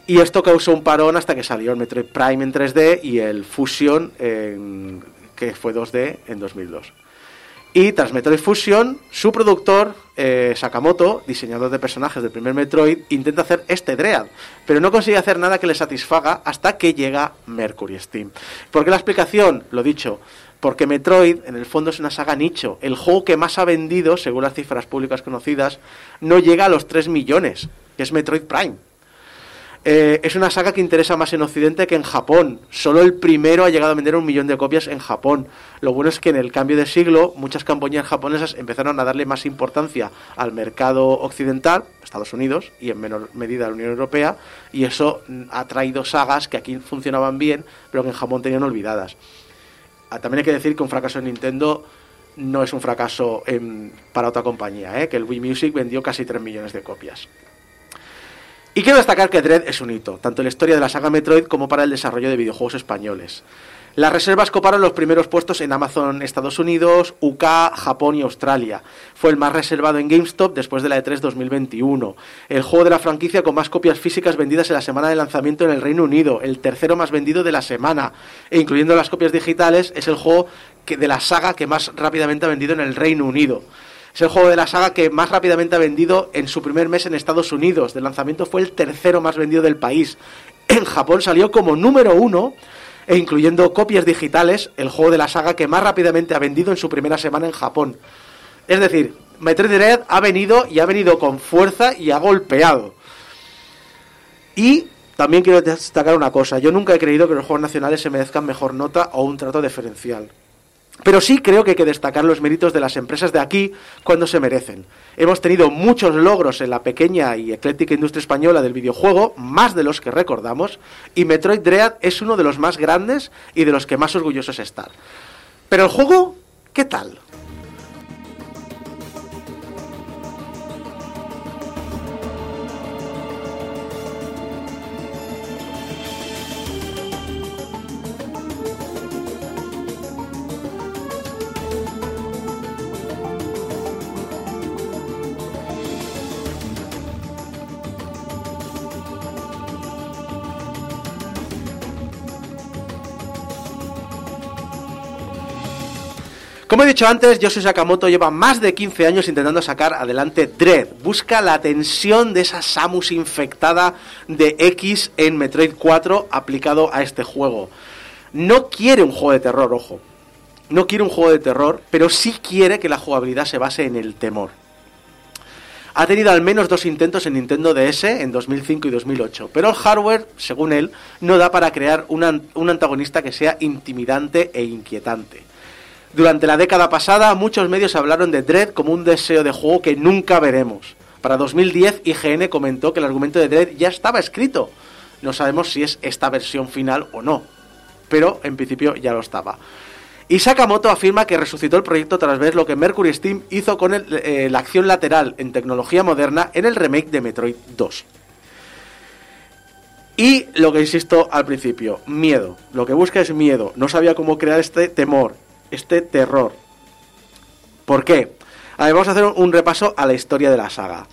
Y esto causó un parón hasta que salió el Metroid Prime en 3D y el Fusion, en- que fue 2D en 2002. Y tras Metroid Fusion, su productor, eh, Sakamoto, diseñador de personajes del primer Metroid, intenta hacer este Dread, pero no consigue hacer nada que le satisfaga hasta que llega Mercury Steam. ¿Por qué la explicación? Lo dicho, porque Metroid en el fondo es una saga nicho. El juego que más ha vendido, según las cifras públicas conocidas, no llega a los 3 millones, que es Metroid Prime. Eh, es una saga que interesa más en Occidente que en Japón. Solo el primero ha llegado a vender un millón de copias en Japón. Lo bueno es que en el cambio de siglo muchas compañías japonesas empezaron a darle más importancia al mercado occidental, Estados Unidos, y en menor medida a la Unión Europea, y eso ha traído sagas que aquí funcionaban bien, pero que en Japón tenían olvidadas. Ah, También hay que decir que un fracaso en Nintendo no es un fracaso para otra compañía, ¿eh? que el Wii Music vendió casi 3 millones de copias. Y quiero destacar que Dread es un hito, tanto en la historia de la saga Metroid como para el desarrollo de videojuegos españoles. Las reservas coparon los primeros puestos en Amazon Estados Unidos, UK, Japón y Australia. Fue el más reservado en GameStop después de la E E3 2021. El juego de la franquicia con más copias físicas vendidas en la semana de lanzamiento en el Reino Unido, el tercero más vendido de la semana. E incluyendo las copias digitales, es el juego de la saga que más rápidamente ha vendido en el Reino Unido. Es el juego de la saga que más rápidamente ha vendido en su primer mes en Estados Unidos. De lanzamiento fue el tercero más vendido del país. En Japón salió como número uno, e incluyendo copias digitales, el juego de la saga que más rápidamente ha vendido en su primera semana en Japón. Es decir, Metroid Dread ha venido y ha venido con fuerza y ha golpeado. Y también quiero destacar una cosa. Yo nunca he creído que los juegos nacionales se merezcan mejor nota o un trato diferencial. Pero sí creo que hay que destacar los méritos de las empresas de aquí cuando se merecen. Hemos tenido muchos logros en la pequeña y ecléctica industria española del videojuego, más de los que recordamos, y Metroid Dread es uno de los más grandes y de los que más orgullosos estar. Pero el juego, ¿qué tal? He dicho antes, Yoshi Sakamoto lleva más de 15 años intentando sacar adelante Dread. Busca la tensión de esa Samus infectada de X en Metroid 4 aplicado a este juego. No quiere un juego de terror, ojo. No quiere un juego de terror, pero sí quiere que la jugabilidad se base en el temor. Ha tenido al menos dos intentos en Nintendo DS en 2005 y 2008, pero el hardware, según él, no da para crear un an- un antagonista que sea intimidante e inquietante. Durante la década pasada, muchos medios hablaron de Dread como un deseo de juego que nunca veremos. Para 2010, IGN comentó que el argumento de Dread ya estaba escrito. No sabemos si es esta versión final o no, pero en principio ya lo estaba. Y Sakamoto afirma que resucitó el proyecto tras ver lo que Mercury Steam hizo con eh, la acción lateral en tecnología moderna en el remake de Metroid 2. Y lo que insisto al principio, miedo. Lo que busca es miedo. No sabía cómo crear este temor, este terror. ¿Por qué? A ver, vamos a hacer un repaso a la historia de la saga.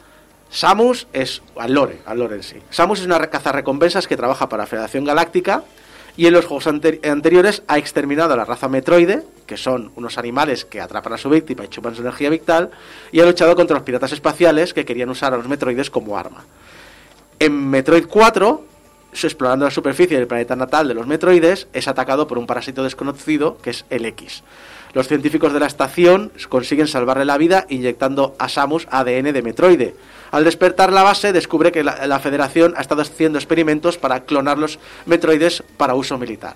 Samus es. al lore, al lore en sí. Samus es una cazarrecompensas que trabaja para la Federación Galáctica y en los juegos ante- anteriores ha exterminado a la raza Metroide, que son unos animales que atrapan a su víctima y chupan su energía vital, y ha luchado contra los piratas espaciales que querían usar a los Metroides como arma. En Metroid 4, su- explorando la superficie del planeta natal de los Metroides, es atacado por un parásito desconocido que es el X. Los científicos de la estación consiguen salvarle la vida inyectando a Samus ADN de Metroide. Al despertar la base, descubre que la, la Federación ha estado haciendo experimentos para clonar los Metroides para uso militar.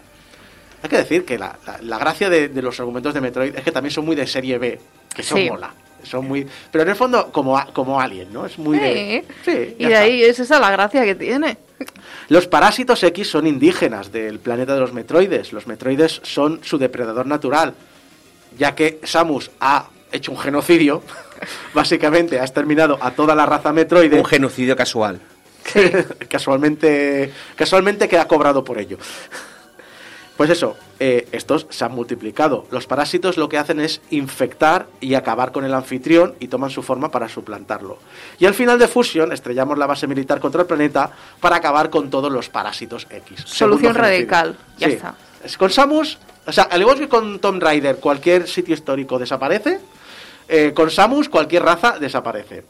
Hay que decir que la, la- la gracia de, de los argumentos de Metroid es que también son muy de serie B, que eso Sí. mola. son muy... Pero en el fondo, como, como Alien, ¿no? Es muy de... Sí. Sí, y de está. ahí es esa la gracia que tiene. Los parásitos X son indígenas del planeta de los metroides. Los metroides son su depredador natural, ya que Samus ha hecho un genocidio, básicamente ha exterminado a toda la raza metroide. Un genocidio casual. casualmente, casualmente que ha cobrado por ello. Pues eso, eh, estos se han multiplicado. Los parásitos lo que hacen es infectar y acabar con el anfitrión y toman su forma para suplantarlo. Y al final de Fusion estrellamos la base militar contra el planeta para acabar con todos los parásitos X. Solución radical, ya Sí. está. Es- Con Samus, o sea, al igual que con Tomb Raider, cualquier sitio histórico desaparece, eh, con Samus cualquier raza desaparece.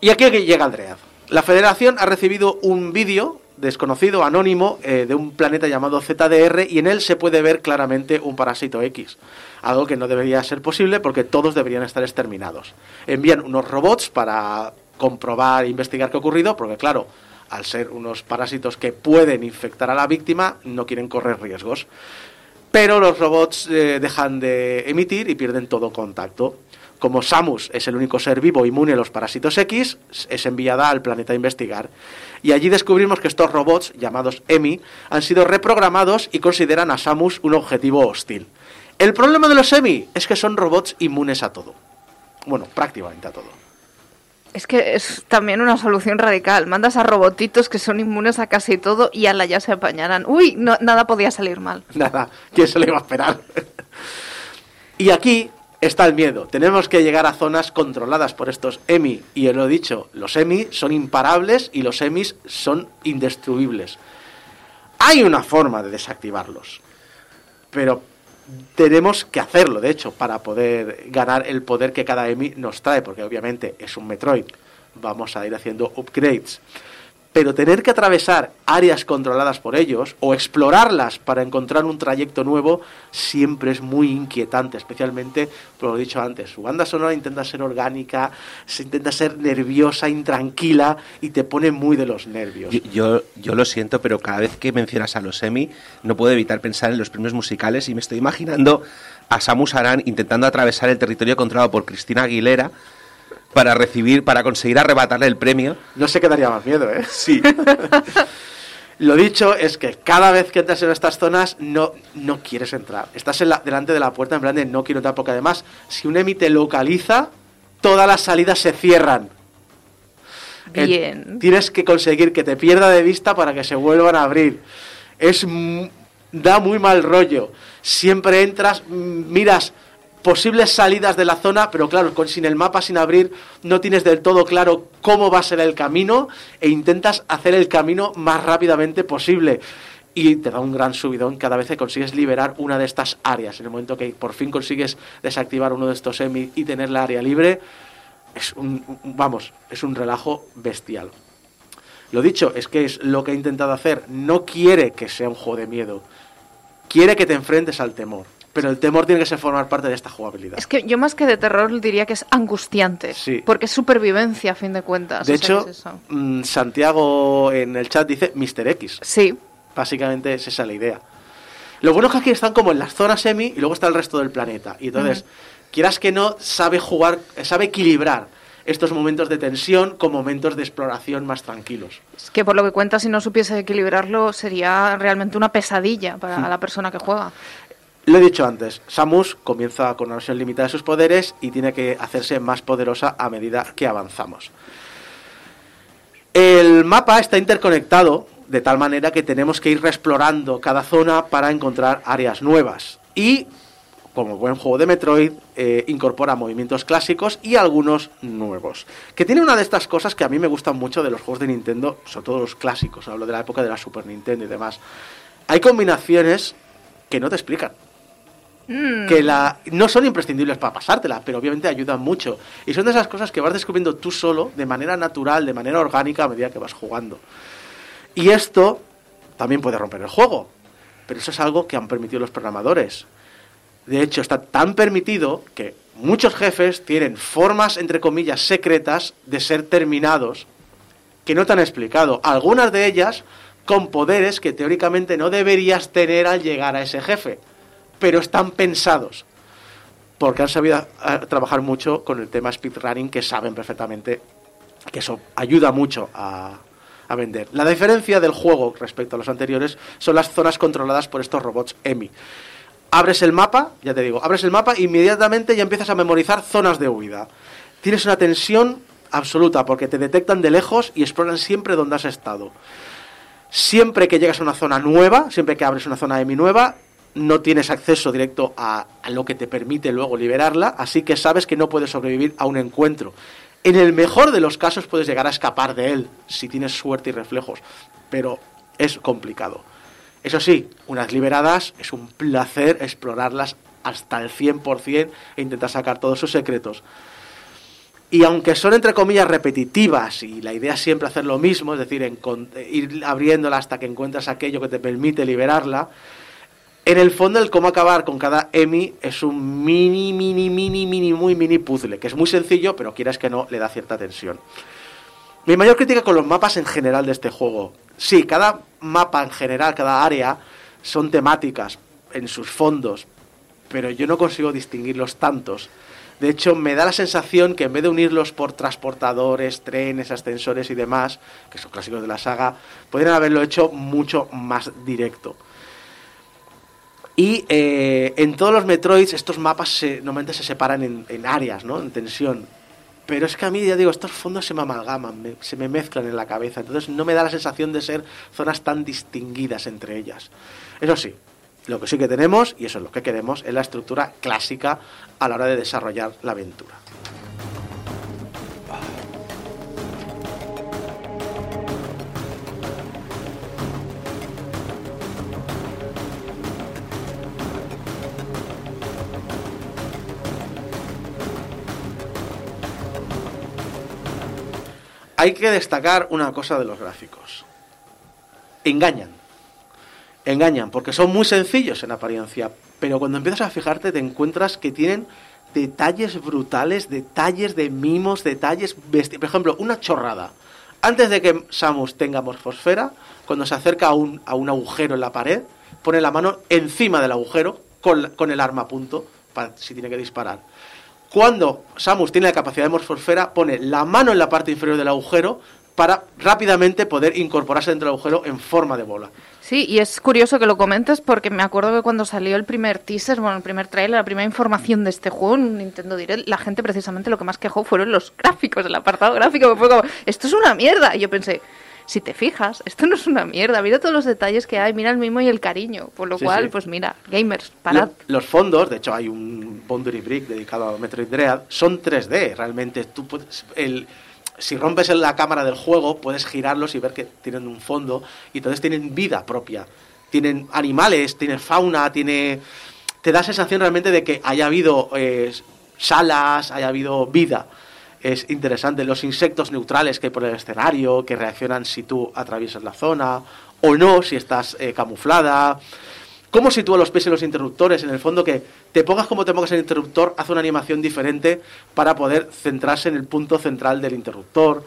Y aquí llega Andread. La Federación ha recibido un vídeo desconocido, anónimo, eh, de un planeta llamado ZDR y en él se puede ver claramente un parásito X. Algo que no debería ser posible porque todos deberían estar exterminados. Envían unos robots para comprobar e investigar qué ha ocurrido, porque claro, al ser unos parásitos que pueden infectar a la víctima, no quieren correr riesgos. Pero los robots eh, dejan de emitir y pierden todo contacto. Como Samus es el único ser vivo inmune a los parásitos X, es enviada al planeta a investigar. Y allí descubrimos que estos robots, llamados EMI, han sido reprogramados y consideran a Samus un objetivo hostil. El problema de los EMI es que son robots inmunes a todo. Bueno, prácticamente a todo. Es que es también una solución radical. Mandas a robotitos que son inmunes a casi todo y ala ya se apañarán. Uy, no, nada podía salir mal. Nada, ¿quién se le iba a esperar? y aquí está el miedo. Tenemos que llegar a zonas controladas por estos EMI. Y lo he dicho, los EMI son imparables y los EMIs son indestruibles. Hay una forma de desactivarlos. Pero tenemos que hacerlo, de hecho, para poder ganar el poder que cada EMI nos trae, porque obviamente es un Metroid. Vamos a ir haciendo upgrades. Pero tener que atravesar áreas controladas por ellos o explorarlas para encontrar un trayecto nuevo siempre es muy inquietante, especialmente por lo dicho antes. Su banda sonora intenta ser orgánica, se intenta ser nerviosa, intranquila y te pone muy de los nervios. Yo, yo, yo lo siento, pero cada vez que mencionas a los Emmy, no puedo evitar pensar en los premios musicales y me estoy imaginando a Samus Aran intentando atravesar el territorio controlado por Cristina Aguilera para recibir, para conseguir arrebatarle el premio. No se quedaría más miedo, ¿eh? Sí. Lo dicho es que cada vez que entras en estas zonas no, no quieres entrar. Estás en la- delante de la puerta en plan de no quiero entrar porque además si un EMI te localiza, todas las salidas se cierran. Eh, Bien. tienes que conseguir que te pierda de vista para que se vuelvan a abrir. Es da muy mal rollo. Siempre entras, mm, miras posibles salidas de la zona, pero claro, sin el mapa sin abrir, no tienes del todo claro cómo va a ser el camino e intentas hacer el camino más rápidamente posible. Y te da un gran subidón cada vez que consigues liberar una de estas áreas. En el momento que por fin consigues desactivar uno de estos EMI y tener la área libre, es un- vamos, es un relajo bestial. Lo dicho, es que es lo que he intentado hacer. No quiere que sea un juego de miedo. Quiere que te enfrentes al temor. Pero el temor tiene que ser formar parte de esta jugabilidad. Es que yo más que de terror diría que es angustiante. Sí. Porque es supervivencia a fin de cuentas. de o sea, hecho, es eso. mm, Santiago en el chat dice Mr. X. Sí. Básicamente es esa la idea. Lo bueno es que aquí están como en las zonas semi y luego está el resto del planeta. Y entonces, quieras que no, sabe jugar, sabe equilibrar estos momentos de tensión con momentos de exploración más tranquilos. Es que por lo que cuentas, si no supiese equilibrarlo, sería realmente una pesadilla para la persona que juega. Lo he dicho antes, Samus comienza con una versión limitada de sus poderes y tiene que hacerse más poderosa a medida que avanzamos. El mapa está interconectado de tal manera que tenemos que ir explorando cada zona para encontrar áreas nuevas. Y, como buen juego de Metroid, eh, incorpora movimientos clásicos y algunos nuevos. Que tiene una de estas cosas que a mí me gustan mucho de los juegos de Nintendo, sobre todo los clásicos, hablo de la época de la Super Nintendo y demás. Hay combinaciones que no te explican que la, no son imprescindibles para pasártela, pero obviamente ayudan mucho. Y son de esas cosas que vas descubriendo tú solo, de manera natural, de manera orgánica, a medida que vas jugando. Y esto también puede romper el juego, pero eso es algo que han permitido los programadores. De hecho, está tan permitido que muchos jefes tienen formas, entre comillas, secretas de ser terminados que no te han explicado. Algunas de ellas con poderes que teóricamente no deberías tener al llegar a ese jefe, pero están pensados. porque han sabido ah, trabajar mucho con el tema speedrunning, que saben perfectamente que eso ayuda mucho a, vender. La diferencia del juego respecto a los anteriores son las zonas controladas por estos robots EMI. Abres el mapa, ya te digo, abres el mapa e inmediatamente ya empiezas a memorizar zonas de huida. Tienes una tensión absoluta porque te detectan de lejos y exploran siempre donde has estado. Siempre que llegas a una zona nueva, siempre que abres una zona EMI nueva, no tienes acceso directo a, lo que te permite luego liberarla, así que sabes que no puedes sobrevivir a un encuentro. En el mejor de los casos puedes llegar a escapar de él, si tienes suerte y reflejos, pero es complicado. Eso sí, unas liberadas es un placer explorarlas hasta el 100% e intentar sacar todos sus secretos. Y aunque son entre comillas repetitivas y la idea es siempre hacer lo mismo, es decir, ir abriéndola hasta que encuentras aquello que te permite liberarla, en el fondo el cómo acabar con cada EMI es un mini, mini, mini, mini, muy mini puzzle, que es muy sencillo, pero quieras que no, le da cierta tensión. Mi mayor crítica con los mapas en general de este juego. Sí, cada mapa en general, cada área, son temáticas en sus fondos, pero yo no consigo distinguirlos tantos. De hecho, me da la sensación que en vez de unirlos por transportadores, trenes, ascensores y demás, que son clásicos de la saga, podrían haberlo hecho mucho más directo. Y eh, en todos los Metroids estos mapas se- normalmente se separan en, áreas, ¿no? En tensión. Pero es que a mí, ya digo, estos fondos se me amalgaman, se me mezclan en la cabeza. Entonces no me da la sensación de ser zonas tan distinguidas entre ellas. Eso sí, lo que sí que tenemos, y eso es lo que queremos, es la estructura clásica a la hora de desarrollar la aventura. Hay que destacar una cosa de los gráficos. Engañan. Engañan, porque son muy sencillos en apariencia, pero cuando empiezas a fijarte te encuentras que tienen detalles brutales, detalles de mimos, detalles... Por ejemplo, una chorrada. Antes de que Samus tenga morfosfera, cuando se acerca a un, a un agujero en la pared, pone la mano encima del agujero con, con el arma a punto, para si tiene que disparar. Cuando Samus tiene la capacidad de morfosfera, pone la mano en la parte inferior del agujero para rápidamente poder incorporarse dentro del agujero en forma de bola. Sí, y es curioso que lo comentes porque me acuerdo que cuando salió el primer teaser, bueno, el primer trailer, la primera información de este juego en Nintendo Direct, la gente precisamente lo que más quejó fueron los gráficos, el apartado gráfico, que fue como, esto es una mierda. Y yo pensé, si te fijas, esto no es una mierda, mira todos los detalles que hay, mira el mimo y el cariño. Por lo Sí, cual, sí. pues mira, gamers, parad. Lo- los fondos, de hecho hay un boundary brick dedicado a Metroid Dread, son 3D, realmente. Tú puedes, el, si rompes en la cámara del juego, puedes girarlos y ver que tienen un fondo y entonces tienen vida propia. Tienen animales, tienen fauna, tiene... Te da sensación realmente de que haya habido eh, salas, haya habido vida. Es interesante. Los insectos neutrales que hay por el escenario, que reaccionan si tú atraviesas la zona, o no, si estás eh, camuflada. ¿Cómo sitúa los pies en los interruptores? En el fondo que te pongas como te pongas el interruptor, hace una animación diferente para poder centrarse en el punto central del interruptor.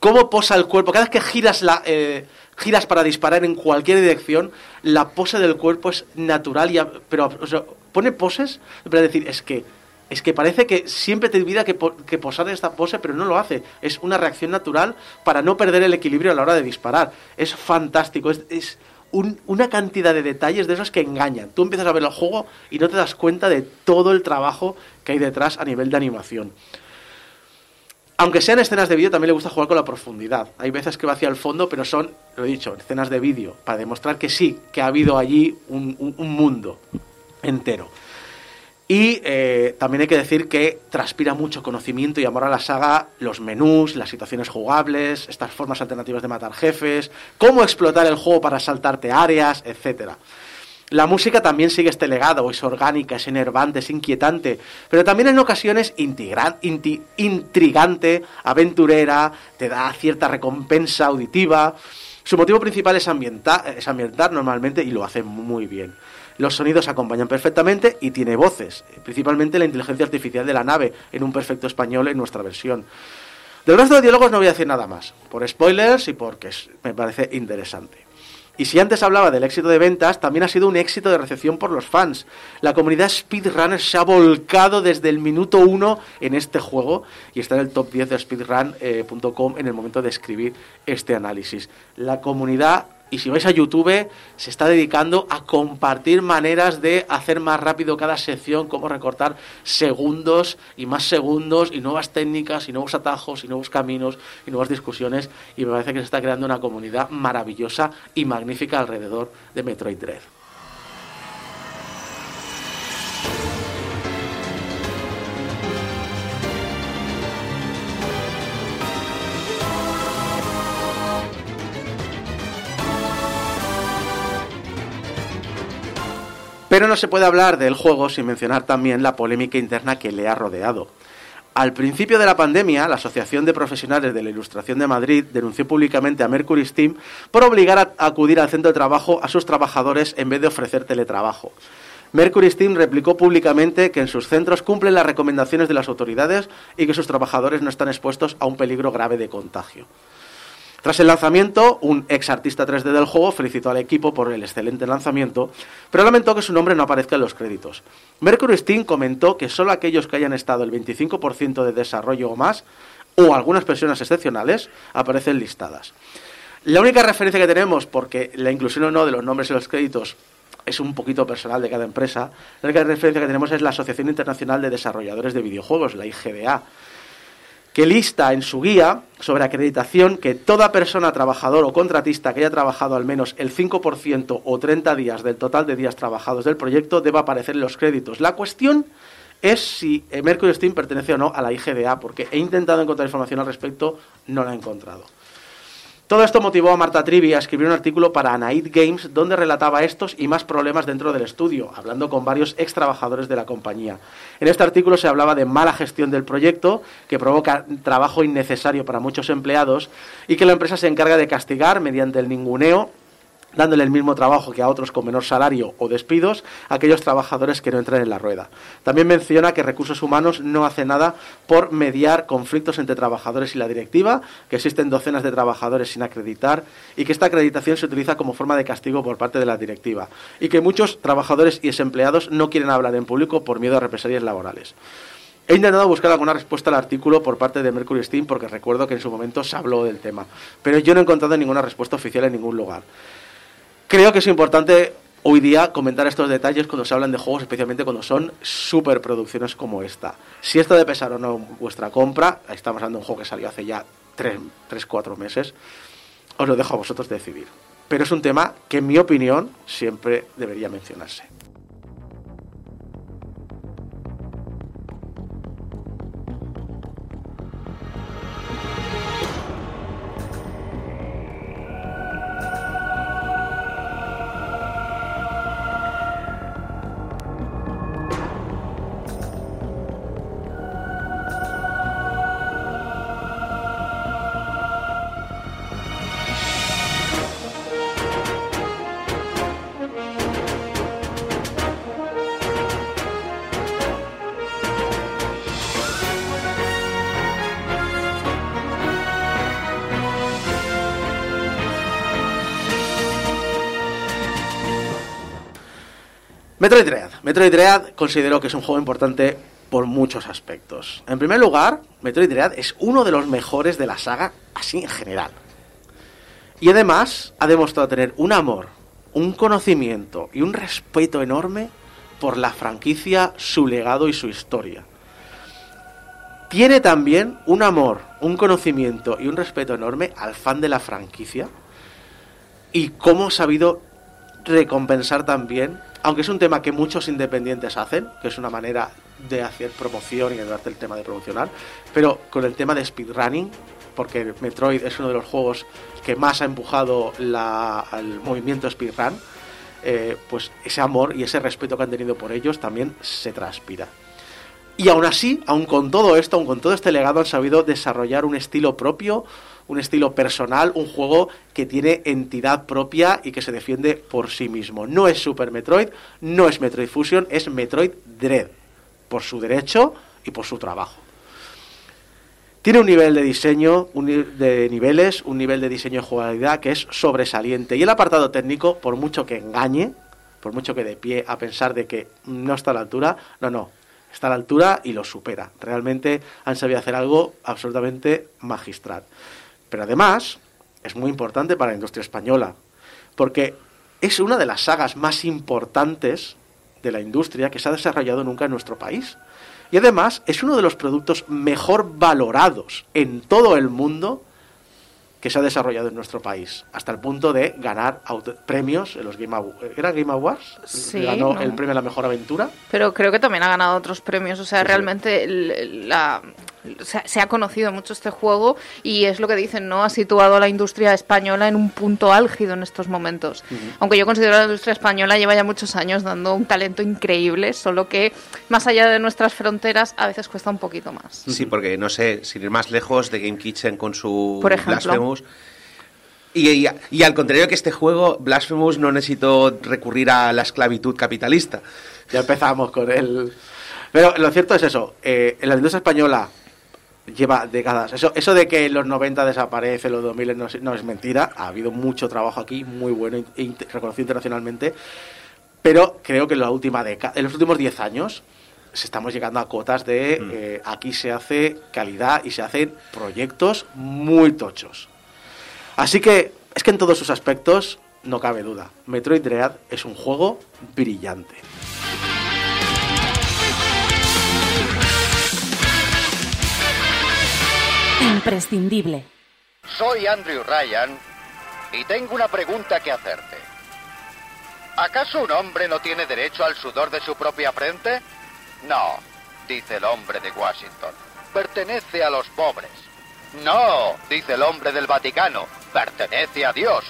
¿Cómo posa el cuerpo? Cada vez que giras, la, eh, giras para disparar en cualquier dirección, la pose del cuerpo es natural, y, pero pone poses para decir, es que, es que parece que siempre te olvida que, po- que posar esta pose, pero no lo hace. Es una reacción natural para no perder el equilibrio a la hora de disparar. Es fantástico, es, es un- una cantidad de detalles de esos que engañan. Tú empiezas a ver el juego y no te das cuenta de todo el trabajo que hay detrás a nivel de animación. Aunque sean escenas de vídeo, también le gusta jugar con la profundidad. Hay veces que va hacia el fondo, pero son, lo he dicho, escenas de vídeo, para demostrar que sí, que ha habido allí un- un mundo entero. Y eh, también hay que decir que transpira mucho conocimiento y amor a la saga, los menús, las situaciones jugables, estas formas alternativas de matar jefes, cómo explotar el juego para saltarte áreas, etcétera. La música también sigue este legado, es orgánica, es enervante, es inquietante, pero también en ocasiones intrigante, aventurera, te da cierta recompensa auditiva. Su motivo principal es, ambienta- es ambientar normalmente y lo hace muy bien. Los sonidos acompañan perfectamente y tiene voces, principalmente la inteligencia artificial de la nave, en un perfecto español en nuestra versión. Del resto de diálogos no voy a decir nada más, por spoilers y porque me parece interesante. Y si antes hablaba del éxito de ventas, también ha sido un éxito de recepción por los fans. La comunidad speedrunner se ha volcado desde el minuto uno en este juego y está en el top 10 de speedrun.com en el momento de escribir este análisis. La comunidad y si vais a YouTube, se está dedicando a compartir maneras de hacer más rápido cada sección, cómo recortar segundos y más segundos y nuevas técnicas y nuevos atajos y nuevos caminos y nuevas discusiones. Y me parece que se está creando una comunidad maravillosa y magnífica alrededor de Metroid Dread. Pero no se puede hablar del juego sin mencionar también la polémica interna que le ha rodeado. Al principio de la pandemia, la Asociación de Profesionales de la Ilustración de Madrid denunció públicamente a Mercury Steam por obligar a acudir al centro de trabajo a sus trabajadores en vez de ofrecer teletrabajo. Mercury Steam replicó públicamente que en sus centros cumplen las recomendaciones de las autoridades y que sus trabajadores no están expuestos a un peligro grave de contagio. Tras el lanzamiento, un ex artista 3D del juego felicitó al equipo por el excelente lanzamiento, pero lamentó que su nombre no aparezca en los créditos. Mercury Steam comentó que solo aquellos que hayan estado el 25% de desarrollo o más, o algunas personas excepcionales, aparecen listadas. La única referencia que tenemos, porque la inclusión o no de los nombres en los créditos es un poquito personal de cada empresa, la única referencia que tenemos es la Asociación Internacional de Desarrolladores de Videojuegos, la IGDA, que lista en su guía sobre acreditación que toda persona trabajador o contratista que haya trabajado al menos el 5% o 30 días del total de días trabajados del proyecto deba aparecer en los créditos. La cuestión es si Mercury Steam pertenece o no a la IGDA, porque he intentado encontrar información al respecto, no la he encontrado. Todo esto motivó a Marta Trivi a escribir un artículo para Anaid Games donde relataba estos y más problemas dentro del estudio, hablando con varios ex trabajadores de la compañía. En este artículo se hablaba de mala gestión del proyecto, que provoca trabajo innecesario para muchos empleados y que la empresa se encarga de castigar mediante el ninguneo dándole el mismo trabajo que a otros con menor salario o despidos a aquellos trabajadores que no entran en la rueda. También menciona que Recursos Humanos no hace nada por mediar conflictos entre trabajadores y la directiva, que existen docenas de trabajadores sin acreditar y que esta acreditación se utiliza como forma de castigo por parte de la directiva y que muchos trabajadores y desempleados no quieren hablar en público por miedo a represalias laborales. He intentado buscar alguna respuesta al artículo por parte de Mercury Steam porque recuerdo que en su momento se habló del tema, pero yo no he encontrado ninguna respuesta oficial en ningún lugar. Creo que es importante hoy día comentar estos detalles cuando se hablan de juegos, especialmente cuando son superproducciones como esta. Si esto de pesar o no vuestra compra, estamos hablando de un juego que salió hace ya 3-4 meses, os lo dejo a vosotros decidir. Pero es un tema que, en mi opinión, siempre debería mencionarse. Metroid Dread. Metroid Dread considero que es un juego importante por muchos aspectos. En primer lugar, Metroid Dread es uno de los mejores de la saga, así en general. Y además ha demostrado tener un amor, un conocimiento y un respeto enorme por la franquicia, su legado y su historia. Tiene también un amor, un conocimiento y un respeto enorme al fan de la franquicia y cómo ha sabido recompensar también aunque es un tema que muchos independientes hacen, que es una manera de hacer promoción y de darte el tema de promocionar, pero con el tema de speedrunning, porque Metroid es uno de los juegos que más ha empujado la, el movimiento speedrun, eh, pues ese amor y ese respeto que han tenido por ellos también se transpira. Y aún así, aún con todo esto, aún con todo este legado, han sabido desarrollar un estilo propio, un estilo personal, un juego que tiene entidad propia y que se defiende por sí mismo. No es Super Metroid, no es Metroid Fusion, es Metroid Dread, por su derecho y por su trabajo. Tiene un nivel de diseño, un de niveles, un nivel de diseño de jugabilidad que es sobresaliente. Y el apartado técnico, por mucho que engañe, por mucho que de pie a pensar de que no está a la altura, no, no, está a la altura y lo supera. Realmente han sabido hacer algo absolutamente magistral. Pero además, es muy importante para la industria española, porque es una de las sagas más importantes de la industria que se ha desarrollado nunca en nuestro país. Y además es uno de los productos mejor valorados en todo el mundo que se ha desarrollado en nuestro país, hasta el punto de ganar premios en los Game Awards. ¿Era Game Awards? Sí, Ganó ¿no? el premio a la mejor aventura. Pero creo que también ha ganado otros premios. O sea, Sí, realmente la- se, se ha conocido mucho este juego y es lo que dicen, ¿no? Ha situado a la industria española en un punto álgido en estos momentos. Aunque yo considero que la industria española lleva ya muchos años dando un talento increíble, solo que más allá de nuestras fronteras a veces cuesta un poquito más. Sí, porque no sé, sin ir más lejos de Game Kitchen con su Por ejemplo. Blasphemous. Y, y- y al contrario que este juego, Blasphemous no necesitó recurrir a la esclavitud capitalista. Ya empezamos con el... Pero lo cierto es eso, eh, en la industria española lleva décadas. Eso, eso de que en los 90 desaparece, los 2000 no, es- no es mentira. Ha habido mucho trabajo aquí, muy bueno, e int- reconocido internacionalmente. Pero creo que en la última década, en los últimos 10 años, se estamos llegando a cotas de eh, aquí se hace calidad y se hacen proyectos muy tochos. Así que es que en todos sus aspectos no cabe duda. Metroid Dread es un juego brillante. Imprescindible. Soy Andrew Ryan y tengo una pregunta que hacerte. ¿Acaso un hombre no tiene derecho al sudor de su propia frente? No, dice el hombre de Washington. Pertenece a los pobres. No, dice el hombre del Vaticano. Pertenece a Dios.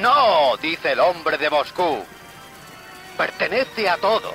No, dice el hombre de Moscú. Pertenece a todos.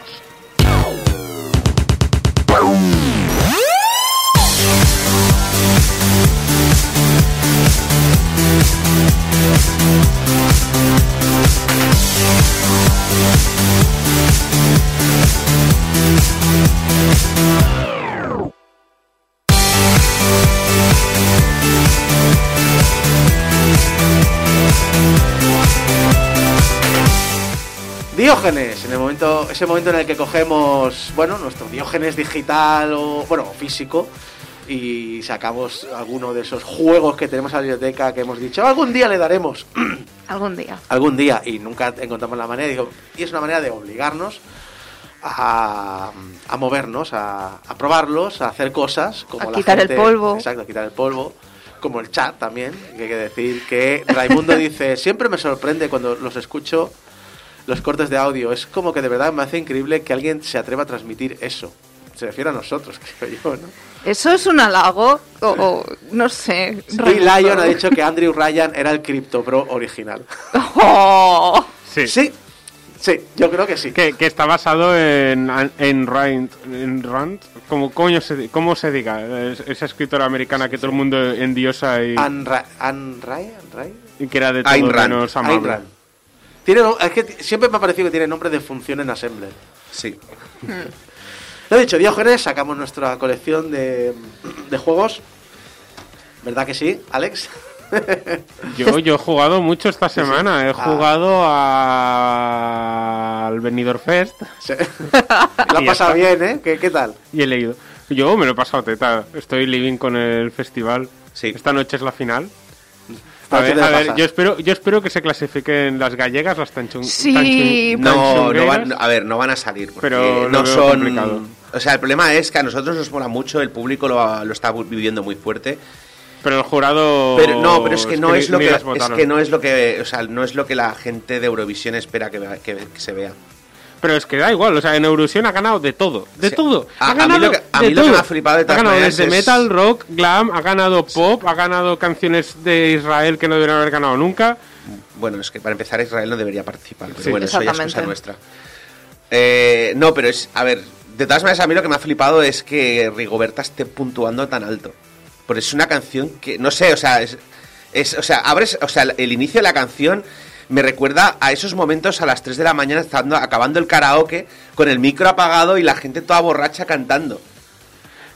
Diógenes, en el momento, ese momento en el que cogemos, bueno, nuestro Diógenes digital o, bueno, físico y sacamos alguno de esos juegos que tenemos en la biblioteca que hemos dicho, algún día le daremos, Algún día. algún día, y nunca encontramos la manera, digo, y es una manera de obligarnos a, a movernos, a, a probarlos, a hacer cosas, como A la quitar el gente- polvo. Exacto, a quitar el polvo. Como el chat también, que hay que decir que Raimundo dice, siempre me sorprende cuando los escucho los cortes de audio. Es como que de verdad me hace increíble que alguien se atreva a transmitir eso. Se refiere a nosotros, creo yo, ¿no? ¿Eso es un halago? O, o no sé. Raimundo. Lion ha dicho que Andrew Ryan era el Crypto Pro original. Oh. Sí. Sí, sí, yo creo que sí. Que, que está basado en, en Rand, en Rand como coño se, cómo se diga, es- esa escritora americana que todo el mundo endiosa y, Anne Ray? y que era de todo menos amable. Tiene, es que siempre me ha parecido que tiene nombre de función en Assembler. Sí. Lo dicho, Diógenes, sacamos nuestra colección de, de juegos. ¿Verdad que sí, Alex? Yo, yo he jugado mucho esta semana, he Ah. jugado a- al Benidorm Fest Sí. Lo Y ha ya pasado bien, ¿eh? ¿Qué, qué tal? y he leído. Yo me lo he pasado teta, estoy living con el festival. Sí. Esta noche es la final. A ver, a yo espero, yo espero que se clasifiquen las gallegas, las tanchun, Sí, tanchun- No, no tanchungueras. van, a ver, no van a salir. Porque Pero no son. complicado. O sea, el problema es que a nosotros nos mola mucho, el público lo, lo está viviendo muy fuerte. Pero el jurado. Pero no, pero es que no es lo ni que es que no es lo que, o sea, no es lo que la gente de Eurovisión espera que, vea- que- que se vea. Pero es que da igual, o sea, en Eurovisión ha ganado de todo, de Sí. todo. A- Ha a mí ganado lo que- a de mí lo que todo. me ha flipado de Ha ganado desde es- metal, rock, glam, ha ganado pop, ha ganado canciones de Israel que no deberían haber ganado nunca. Bueno, es que para empezar Israel no debería participar, pero Sí. bueno, eso ya es cosa Exactamente. nuestra. Eh, no, pero es, a ver, de todas maneras a mí lo que me ha flipado es que Rigoberta esté puntuando tan alto. Porque es una canción que, no sé, o sea, es, es- o sea, abres, o sea, el inicio de la canción me recuerda a esos momentos a las 3 de la mañana estando acabando el karaoke con el micro apagado y la gente toda borracha cantando.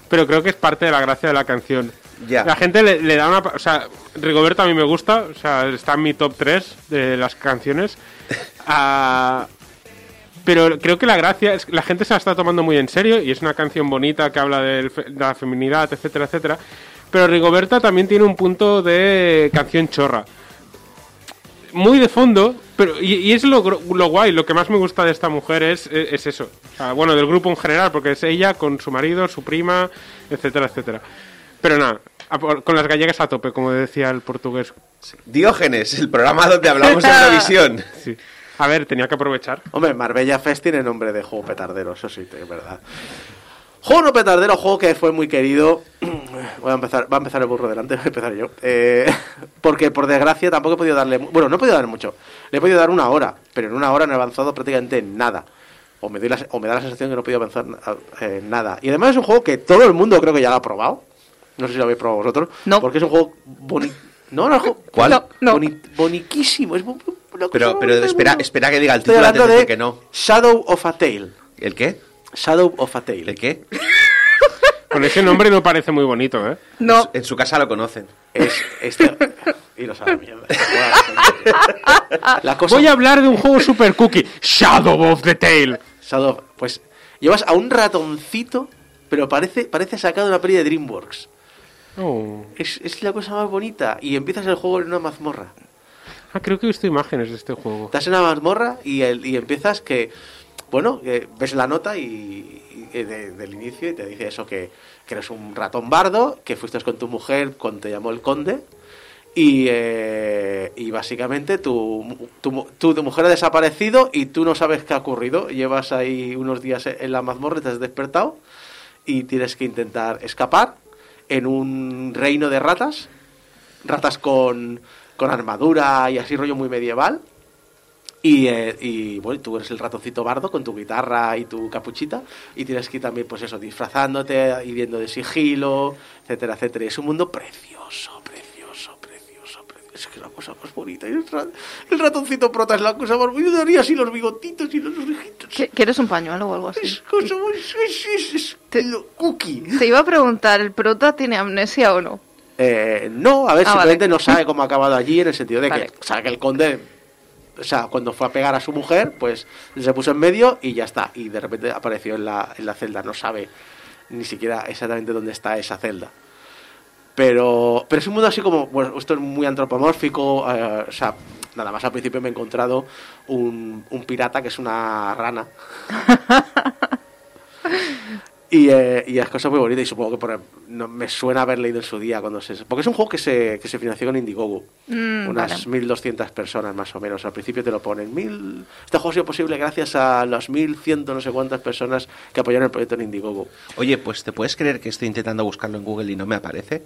Pero creo que es parte de la gracia de la canción. Ya. La gente le, le da una... O sea, Rigoberta a mí me gusta, o sea, está en mi top 3 de las canciones. Ah, pero creo que la gracia es que la gente se la está tomando muy en serio y es una canción bonita que habla de la feminidad, etcétera, etcétera. Pero Rigoberta también tiene un punto de canción chorra. Muy de fondo, pero y, y es lo, lo guay, lo que más me gusta de esta mujer es, es, es eso. O sea, bueno, del grupo en general, porque es ella con su marido, su prima, etcétera, etcétera. Pero nada, con las gallegas a tope, como decía el portugués. Diógenes, el programa donde hablamos de Eurovisión. Sí. A ver, tenía que aprovechar. Hombre, Marbella Fest tiene nombre de juego petardero, eso sí, es verdad. Juego no petardero, juego que fue muy querido. Voy a empezar, va a empezar el burro delante, voy a empezar yo. Eh, porque por desgracia tampoco he podido darle. Bueno, no he podido darle mucho. Le he podido dar una hora, pero en una hora no he avanzado prácticamente en nada. O me, doy la, o me da la sensación que no he podido avanzar eh, en nada. Y además es un juego que todo el mundo creo que ya lo ha probado. No sé si lo habéis probado vosotros. No. Porque es un juego bonito. No, no, ¿Cuál? No, no. boni- boniquísimo. Es Pero, pero espera, espera que diga el Estoy título antes de que no. Shadow of a Tale. ¿El qué? Shadow of a Tale. ¿El qué? Con ese nombre no parece muy bonito, ¿eh? No, En su casa lo conocen. Es este. y lo sabe mierda. La cosa. Voy a hablar de un juego super cookie, Shadow of the Tail. Shadow, pues llevas a un ratoncito, pero parece, parece sacado de una peli de Dreamworks. Oh. Es, es la cosa más bonita. Y empiezas el juego en una mazmorra. Ah, creo que he visto imágenes de este juego. Estás en una mazmorra y, empiezas que. Bueno, ves la nota y, y de- del inicio y te dice eso: que, que eres un ratón bardo, que fuiste con tu mujer cuando te llamó el conde. Y, eh, y básicamente tu, tu, tu, tu mujer ha desaparecido y tú no sabes qué ha ocurrido. Llevas ahí unos días en la mazmorra, te has despertado y tienes que intentar escapar en un reino de ratas. Ratas con, con armadura y así rollo muy medieval. Y, eh, y bueno, tú eres el ratoncito bardo con tu guitarra y tu capuchita y tienes que ir también, pues eso, disfrazándote, yendo de sigilo, etcétera, etcétera. Y es un mundo precioso, precioso, precioso, precioso. Es que es la cosa más bonita. Y el, ra- el ratoncito prota es la cosa más bonita. Daría así los bigotitos y los orejitos. ¿Qui- ¿quieres un pañuelo o algo Es así? cosa muy... Es, es, es- Te- lo cookie. Te iba a preguntar, ¿el prota tiene amnesia o no? Eh, no, a ver, Ah, simplemente vale. no sabe cómo ha acabado allí en el sentido de Vale. que sabe que el conde, o sea, cuando fue a pegar a su mujer, pues se puso en medio y ya está. Y de repente apareció en la, en la celda, no sabe ni siquiera exactamente dónde está esa celda. Pero, pero es un mundo así como, bueno, esto es muy antropomórfico, eh, o sea, nada más al principio me he encontrado un, un pirata que es una rana. Y, eh, y es cosa muy bonita y supongo que por, no, me suena haber leído en su día cuando se... Porque es un juego que se, que se financió con Indiegogo. Mm, unas vale. 1.200 personas más o menos. Al principio te lo ponen. Mil... Este juego ha sido posible gracias a las 1.100 no sé cuántas personas que apoyaron el proyecto en Indiegogo. Oye, pues ¿te puedes creer que estoy intentando buscarlo en Google y no me aparece?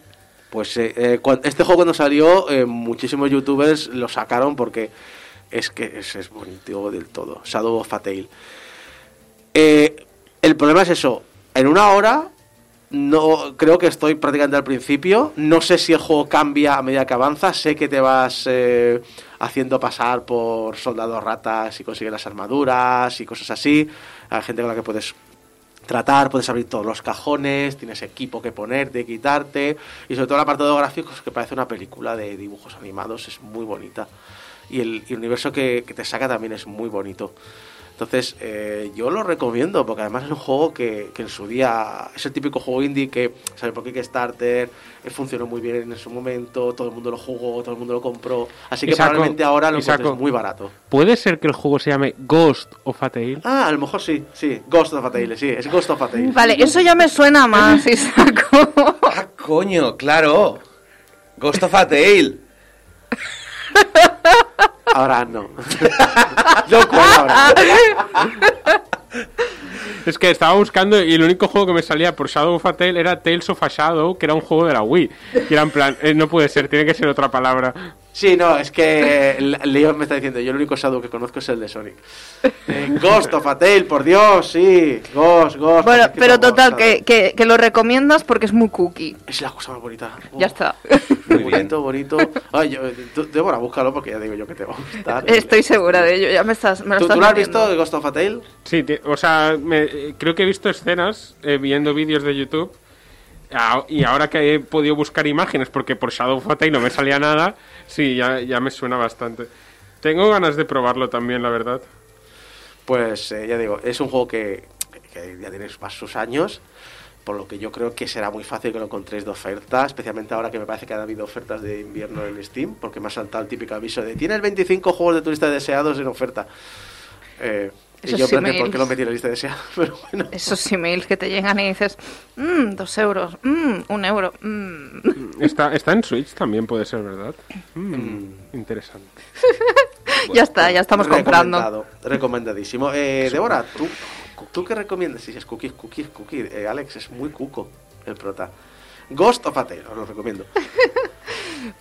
Pues eh, eh, cuan- este juego cuando salió, eh, muchísimos youtubers lo sacaron porque es que es, es bonito del todo. Shadow of a Tale. Eh, el problema es eso. En una hora, no creo que estoy prácticamente al principio. No sé si el juego cambia a medida que avanza. Sé que te vas eh, haciendo pasar por soldados ratas y consigues las armaduras y cosas así. Hay gente con la que puedes tratar, puedes abrir todos los cajones, tienes equipo que ponerte, quitarte, y sobre todo el apartado gráfico que parece una película de dibujos animados, es muy bonita. Y el, y el universo que, que te saca también es muy bonito. Entonces, eh, yo lo recomiendo, porque además es un juego que, que en su día es el típico juego indie que, ¿sabes por qué Kickstarter? Eh, funcionó muy bien en su momento, todo el mundo lo jugó, todo el mundo lo compró. Así que probablemente ahora lo encuentres muy barato. ¿Puede ser que el juego se llame Ghost of a Tale? Ah, a lo mejor sí, sí. Ghost of a Tale, sí, es Ghost of a Tale. Vale, eso ya me suena más, Isaco. ¡Ah, coño! ¡Claro! Ghost of a Tale. Ahora no. Yo. Es que estaba buscando y el único juego que me salía por Shadow of a Tale era Tales of a Shadow, que era un juego de la Wii. Y era en plan, eh, no puede ser, tiene que ser otra palabra. Sí, no, es que Leon me está diciendo, yo el único Shadow que conozco es el de Sonic. Eh, Ghost of a Tale, por Dios, sí. Ghost, Ghost. Bueno, pero total, que, que, que lo recomiendas porque es muy cookie. Es la cosa más bonita. Ya está. Muy bien. bonito, bonito. Ay, yo, tú, Débora, búscalo porque ya digo yo que te va a gustar. Estoy segura de ello, ya me estás me lo ¿Tú, estás tú lo has metiendo. visto, Ghost of a Tale? Sí, o sea, me- creo que he visto escenas, eh, viendo vídeos de YouTube, y ahora que he podido buscar imágenes, porque por Shadow of no me salía nada, sí, ya, ya me suena bastante. Tengo ganas de probarlo también, la verdad. Pues eh, ya digo, es un juego que, ya tienes más sus años, por lo que yo creo que será muy fácil que lo encontréis de oferta, especialmente ahora que me parece que ha habido ofertas de invierno en Steam, porque me ha saltado el típico aviso de tienes 25 juegos de tu lista de deseados en oferta. Eh, y Esos yo, espérate, ¿por emails. qué lo metí en la lista de deseados? Pero bueno. Esos emails que te llegan y dices, mmm, dos euros, mmm, un euro, mmm. Está, está en Switch también, puede ser, ¿verdad? Mm, interesante. ya está, ya estamos comprando. Recomendadísimo. Eh, Débora, ¿tú, ¿tú qué recomiendas? Si es cookies, cookies, cookies. Eh, Alex, es muy cuco el prota. Ghost of a Tale, os lo recomiendo.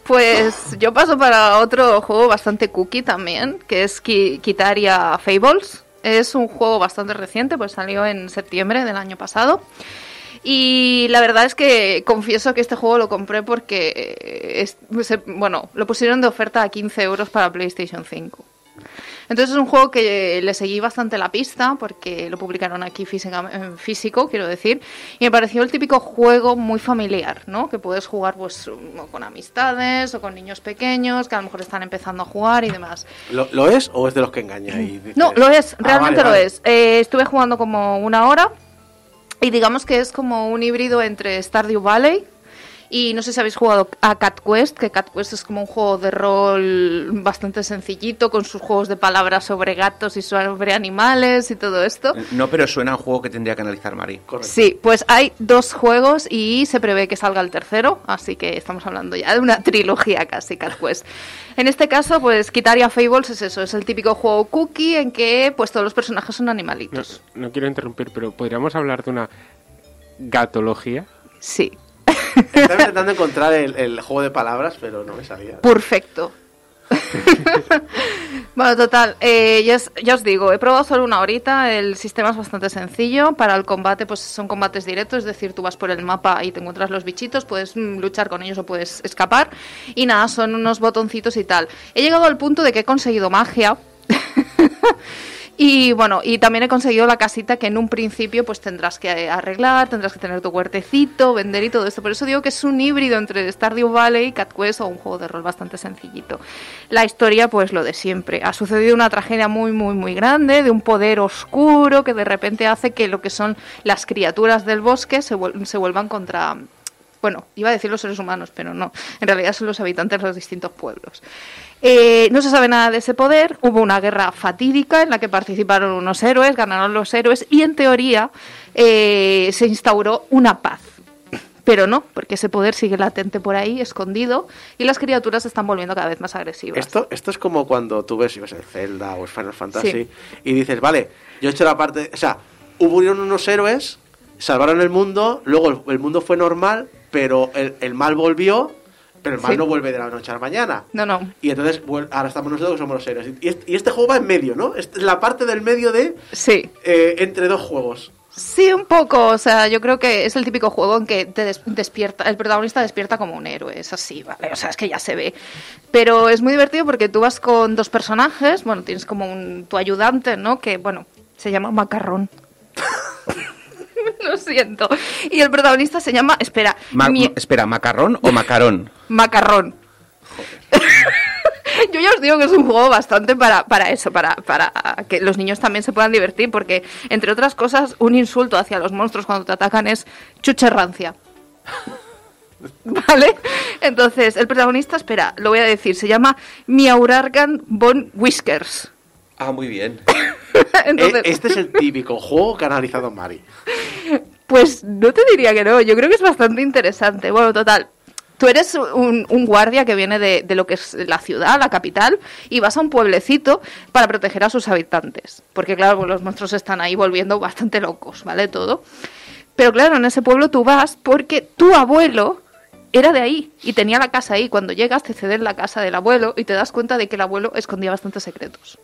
Pues yo paso para otro juego bastante cookie también, que es Ki- Kitaria Fables. Es un juego bastante reciente, pues salió en septiembre del año pasado. Y la verdad es que confieso que este juego lo compré porque, eh, es- bueno, lo pusieron de oferta a 15 euros para PlayStation 5. Entonces es un juego que le seguí bastante la pista porque lo publicaron aquí física- físico, quiero decir, y me pareció el típico juego muy familiar, ¿no? Que puedes jugar pues con amistades o con niños pequeños que a lo mejor están empezando a jugar y demás. ¿Lo, lo es o es de los que engaña? Y dices- No, lo es, Ah, realmente vale, lo vale. es. Eh, estuve jugando como una hora y digamos que es como un híbrido entre Stardew Valley y no sé si habéis jugado a Cat Quest, que Cat Quest es como un juego de rol bastante sencillito con sus juegos de palabras sobre gatos y sobre animales y todo esto. No, pero suena a un juego que tendría que analizar Mari. Correcto. Sí, pues hay dos juegos y se prevé que salga el tercero, así que estamos hablando ya de una trilogía casi, Cat Quest. En este caso, pues Kitaria Fables es eso, es el típico juego cookie en que pues todos los personajes son No, animalitos. no quiero interrumpir, pero ¿podríamos hablar de una gatología? Sí, Estaba intentando encontrar el, el juego de palabras, pero no me salía. perfecto. bueno, total, eh, ya, os- ya os digo, he probado solo una horita, el sistema es bastante sencillo, para el combate pues son combates directos, es decir, tú vas por el mapa y te encuentras los bichitos, puedes mm, luchar con ellos o puedes escapar, y nada, son unos botoncitos y tal. He llegado al punto de que he conseguido magia. Y bueno, y también he conseguido la casita que en un principio pues tendrás que arreglar, tendrás que tener tu huertecito, vender y todo esto. Por eso digo que es un híbrido entre Stardew Valley, Cat Quest o un juego de rol bastante sencillito. La historia pues lo de siempre. Ha sucedido una tragedia muy muy muy grande de un poder oscuro que de repente hace que lo que son las criaturas del bosque se, vuel- se vuelvan contra bueno, iba a decir los seres humanos, pero no. En realidad son los habitantes de los distintos pueblos. Eh, no se sabe nada de ese poder. Hubo una guerra fatídica en la que participaron unos héroes, ganaron los héroes y en teoría eh, se instauró una paz. Pero no, porque ese poder sigue latente por ahí, escondido, y las criaturas se están volviendo cada vez más agresivas. Esto, esto es como cuando tú ves, si ves el Zelda o el Final Fantasy, Sí. y dices, vale, yo he hecho la parte. O sea, hubo unos héroes, salvaron el mundo, luego el, el mundo fue normal, pero el, el mal volvió, pero el mal Sí. no vuelve de la noche a la mañana. No, no. Y entonces ahora estamos nosotros que somos los héroes. Y este, y este juego va en medio, ¿no? Es la parte del medio de Sí. eh, entre dos juegos. Sí, un poco. O sea, yo creo que es el típico juego en que te des- despierta, el protagonista despierta como un héroe. Es así, ¿vale? O sea, es que ya se ve. Pero es muy divertido porque tú vas con dos personajes. Bueno, tienes como un, tu ayudante, ¿no? Que, bueno, se llama Macarrón. Lo siento. Y el protagonista se llama, espera, Ma- mi- Espera, ¿macarrón o macarón? Macarrón. Yo ya os digo que es un juego bastante para, para eso, para, para que los niños también se puedan divertir, porque, entre otras cosas, un insulto hacia los monstruos cuando te atacan es chucherrancia. ¿Vale? Entonces, el protagonista, espera, lo voy a decir, se llama Miaurargan von Whiskers. Ah, muy bien. Entonces, Eh, este es el típico juego que ha analizado Mari. Pues no te diría que no, yo creo que es bastante interesante. Bueno, total. Tú eres un, un guardia que viene de, de lo que es la ciudad, la capital, y vas a un pueblecito para proteger a sus habitantes. Porque, claro, pues los monstruos están ahí volviendo bastante locos, ¿vale? Todo. Pero, claro, en ese pueblo tú vas porque tu abuelo era de ahí y tenía la casa ahí. Cuando llegas, te ceden la casa del abuelo y te das cuenta de que el abuelo escondía bastantes secretos.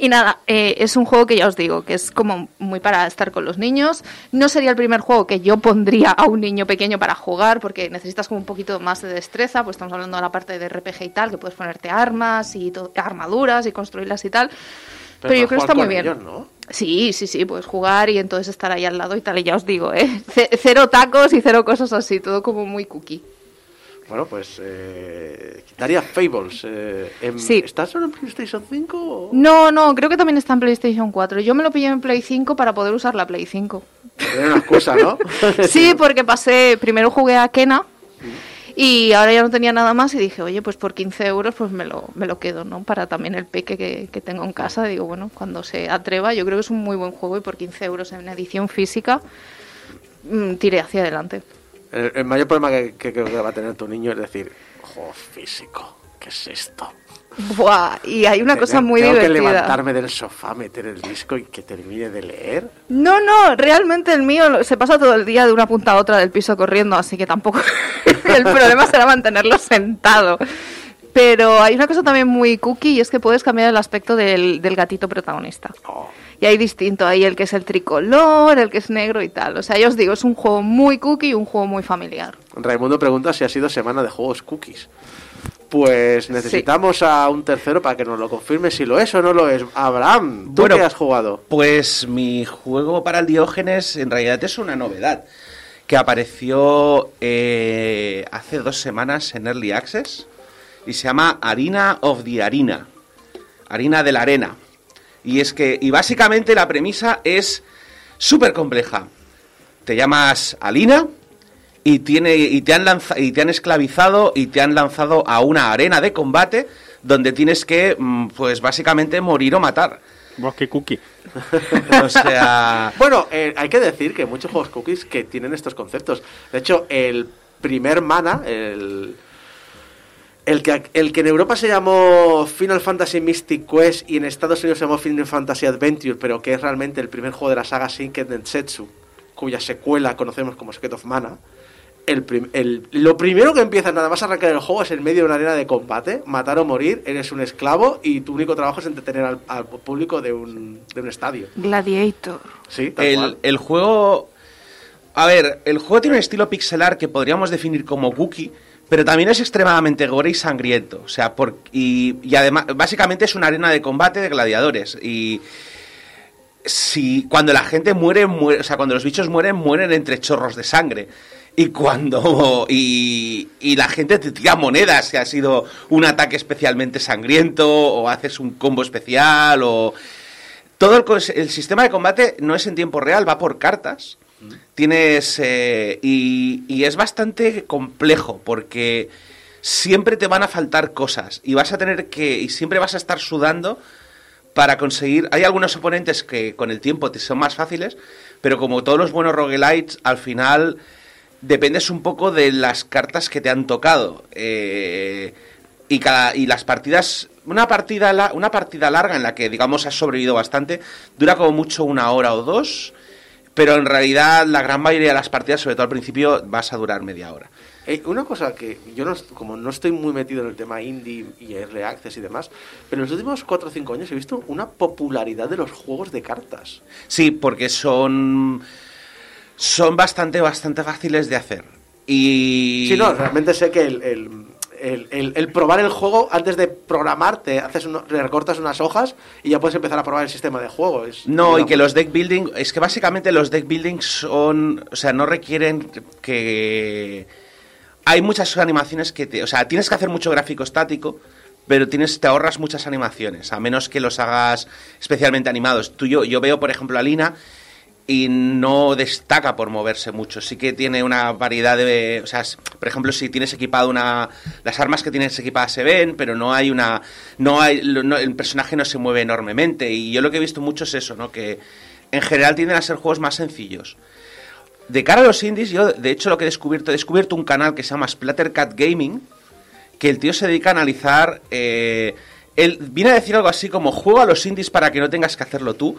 Y nada, eh, es un juego que ya os digo, que es como muy para estar con los niños. No sería el primer juego que yo pondría a un niño pequeño para jugar, porque necesitas como un poquito más de destreza, pues estamos hablando de la parte de RPG y tal, que puedes ponerte armas y armaduras y construirlas y tal. Pero, yo creo que está muy bien. con ellos, ¿no? Sí, sí, sí, puedes jugar y entonces estar ahí al lado y tal, y ya os digo, ¿eh? C- cero tacos y cero cosas así, todo como muy cookie. Bueno, pues eh, quitaría Fables. Eh, en- Sí. ¿Está solo en PlayStation 5? o- No, no, creo que también está en PlayStation 4. Yo me lo pillé en Play 5 para poder usar la Play 5. Era una excusa, ¿no? Sí, porque pasé, primero jugué a Kena y ahora ya no tenía nada más y dije, oye, pues por 15 euros pues me lo, me lo quedo, ¿no? Para también el peque que, que tengo en casa. Digo, bueno, cuando se atreva, yo creo que es un muy buen juego y por 15 euros en edición física mm, tiré hacia adelante. El, el mayor problema que, que creo que va a tener tu niño es decir, juego físico, ¿qué es esto? Buah, y hay una cosa muy tengo divertida. que levantarme del sofá, meter el disco y que termine de leer. No, no, realmente el mío se pasa todo el día de una punta a otra del piso corriendo, así que tampoco el problema será mantenerlo sentado. Pero hay una cosa también muy cookie y es que puedes cambiar el aspecto del, del gatito protagonista. Oh, Y hay distinto, hay el que es el tricolor, el que es negro y tal. O sea, yo os digo, es un juego muy cookie y un juego muy familiar. Raimundo pregunta si ha sido semana de juegos cookies. Pues necesitamos a un tercero para que nos lo confirme si lo es o no lo es. Abraham, ¿tú Bueno, qué has jugado? Pues mi juego para el Diógenes en realidad es una novedad que apareció eh, hace dos semanas en Early Access y se llama Harina of the Arena, Harina de la Arena. Y es que, y básicamente la premisa es súper compleja. Te llamas Alina y, tiene, y, te han lanza- y te han esclavizado y te han lanzado a una arena de combate donde tienes que, mm, pues básicamente morir o matar. Qué cookie. O sea, Bueno, eh, hay que decir que hay muchos juegos cookies que tienen estos conceptos. De hecho, el primer mana, el, el, que, el que en Europa se llamó Final Fantasy Mystic Quest y en Estados Unidos se llamó Final Fantasy Adventure, pero que es realmente el primer juego de la saga Shinken Densetsu, cuya secuela conocemos como Secret of Mana. El prim- el- lo primero que empiezas nada más a arrancar el juego es en medio de una arena de combate, matar o morir, eres un esclavo y tu único trabajo es entretener al, al público de un, de un estadio. Gladiator. Sí, tal el, cual. el juego... A ver, el juego tiene un estilo pixelar que podríamos definir como cookie, pero también es extremadamente gore y sangriento. O sea, por, y, además, básicamente es una arena de combate de gladiadores. Y si cuando la gente muere, muere, o sea, cuando los bichos mueren, mueren entre chorros de sangre. Y cuando. Y, la gente te tira monedas si ha sido un ataque especialmente sangriento, o haces un combo especial, o. Todo el, el sistema de combate no es en tiempo real, va por cartas. Tienes. eh, y, es bastante complejo, porque siempre te van a faltar cosas. Y vas a tener que. Y siempre vas a estar sudando para conseguir. Hay algunos oponentes que con el tiempo son más fáciles, pero como todos los buenos roguelites, al final dependes un poco de las cartas que te han tocado. Eh, y, cada, y las partidas. Una partida, una partida larga en la que, digamos, has sobrevivido bastante, dura como mucho una hora o dos. Pero en realidad, la gran mayoría de las partidas, sobre todo al principio, vas a durar media hora. Eh, una cosa que yo no, como no estoy muy metido en el tema indie y early access y demás, pero en los últimos 4 o 5 años he visto una popularidad de los juegos de cartas. Sí, porque son. Son bastante, bastante fáciles de hacer. Y. Sí, no, realmente sé que el, el, el- el- el probar el juego antes de programar, te haces uno- le recortas unas hojas y ya puedes empezar a probar el sistema de juego. Es, No, y que los deck building, es que básicamente los deck building son, o sea, no requieren que hay muchas animaciones que te, o sea, tienes que hacer mucho gráfico estático, pero tienes te ahorras muchas animaciones, a menos que los hagas especialmente animados. Tú yo yo veo, por ejemplo, a Lina y no destaca por moverse mucho. Sí que tiene una variedad de, o sea, por ejemplo, si tienes equipado una las armas que tienes equipadas se ven, pero no hay una no hay el personaje no se mueve enormemente y yo lo que he visto mucho es eso, ¿no? Que en general tienden a ser juegos más sencillos. De cara a los indies, yo de hecho lo que he descubierto, he descubierto un canal que se llama Splattercat Gaming, que el tío se dedica a analizar. eh, él viene a decir algo así como juego a los indies para que no tengas que hacerlo tú.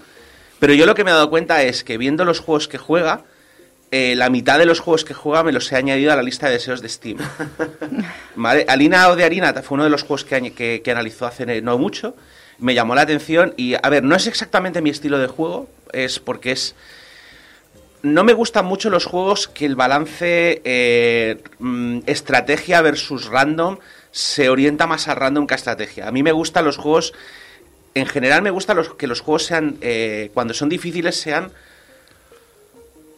Pero yo lo que me he dado cuenta es que viendo los juegos que juega, eh, la mitad de los juegos que juega me los he añadido a la lista de deseos de Steam. ¿Vale? Alina o de Harina fue uno de los juegos que- que analizó hace no mucho. Me llamó la atención y, a ver, no es exactamente mi estilo de juego, es porque es no me gustan mucho los juegos que el balance eh, mm, estrategia versus random se orienta más a random que a estrategia. A mí me gustan los juegos en general me gusta los, que los juegos sean, eh, cuando son difíciles, sean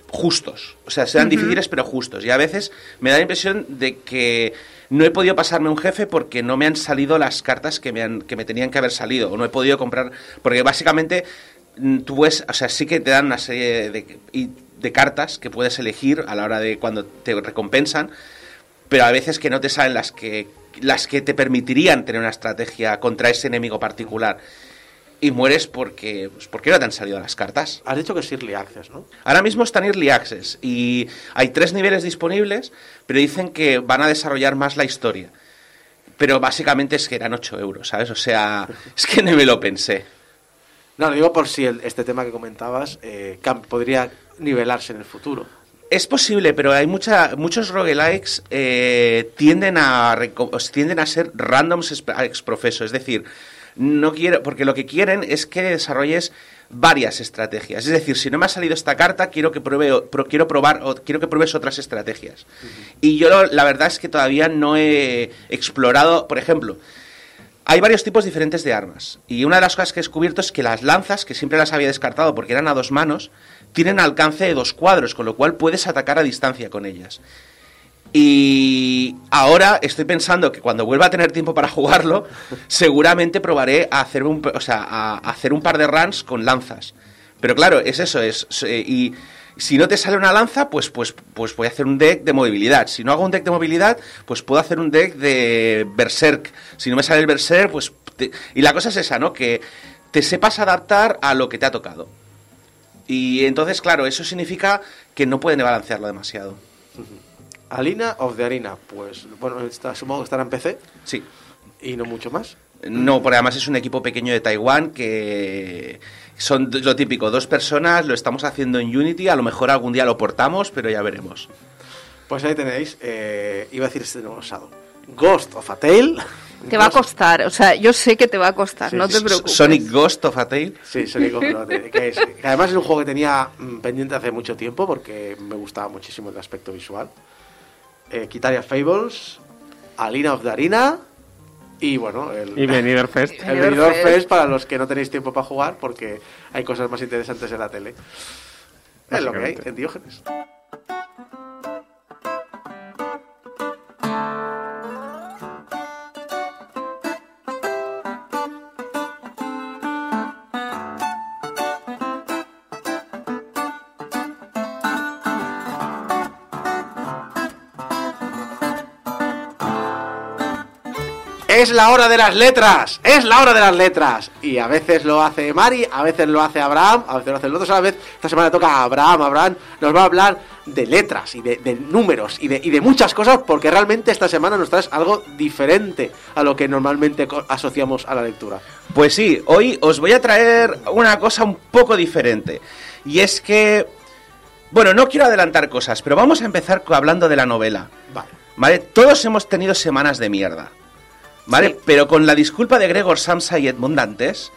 justos. O sea, sean difíciles pero justos. Y a veces me da la impresión de que no he podido pasarme un jefe porque no me han salido las cartas que me, han, que me tenían que haber salido. O no he podido comprar. Porque básicamente mm, tú puedes, o sea, sí que te dan una serie de, de cartas que puedes elegir a la hora de cuando te recompensan, pero a veces que no te salen las que las que te permitirían tener una estrategia contra ese enemigo particular. Y mueres porque, pues, porque no te han salido las cartas. Has dicho que es Early Access, ¿no? Ahora mismo están Early Access y hay tres niveles disponibles, pero dicen que van a desarrollar más la historia. Pero básicamente es que eran 8 euros, ¿sabes? O sea, es que no me lo pensé. No, lo digo por si el- este tema que comentabas eh, podría nivelarse en el futuro. Es posible, pero hay mucha, muchos roguelikes eh, tienden a tienden a ser randoms ex- ex profeso, es decir, no quiero porque lo que quieren es que desarrolles varias estrategias. Es decir, si no me ha salido esta carta, quiero que pruebe pro- quiero probar o quiero que pruebes otras estrategias. Y yo lo- la verdad es que todavía no he explorado, por ejemplo, hay varios tipos diferentes de armas. Y una de las cosas que he descubierto es que las lanzas, que siempre las había descartado porque eran a dos manos, tienen alcance de dos cuadros, con lo cual puedes atacar a distancia con ellas. Y ahora estoy pensando que cuando vuelva a tener tiempo para jugarlo, seguramente probaré a hacer un, o sea, a hacer un par de runs con lanzas. Pero claro, es eso, es eh, y si no te sale una lanza, pues pues pues voy a hacer un deck de movilidad. Si no hago un deck de movilidad, pues puedo hacer un deck de berserk. Si no me sale el berserk, pues te- y la cosa es esa, ¿no? Que te sepas adaptar a lo que te ha tocado. Y entonces, claro, eso significa que no pueden balancearlo demasiado. Alina of the Arena, pues bueno, está, supongo que estará en PC Sí. y no mucho más. No, porque además es un equipo pequeño de Taiwán que son lo típico, dos personas, lo estamos haciendo en Unity, a lo mejor algún día lo portamos, pero ya veremos. Pues ahí tenéis, eh, iba a decir este nuevo. Ghost of a Tale. Te va a Ghost- costar, o sea, yo sé que te va a costar, Sí, no te preocupes. Sonic Ghost of a Tale. Sí, Sonic of a Tale, que, es- que además es un juego que tenía mm, pendiente hace mucho tiempo porque me gustaba muchísimo el aspecto visual. Eh, Kitaria Fables, Alina of the Arena y bueno, el, Y Benidorm Fest. el Benidorm Fest. Para los que no tenéis tiempo para jugar porque hay cosas más interesantes en la tele. Es lo que hay en Diógenes. Es la hora de las letras, es la hora de las letras. Y a veces lo hace Mari, a veces lo hace Abraham, a veces lo hace el otro, a vez esta semana toca a Abraham. Abraham nos va a hablar de letras y de, de números y de, y de muchas cosas porque realmente esta semana nos traes algo diferente a lo que normalmente asociamos a la lectura. Pues sí, hoy os voy a traer una cosa un poco diferente. Y es que, bueno, no quiero adelantar cosas, pero vamos a empezar hablando de la novela. Vale. ¿Vale? Todos hemos tenido semanas de mierda. ¿Vale? Sí. Pero con la disculpa de Gregor Samsa y Edmund Dantes,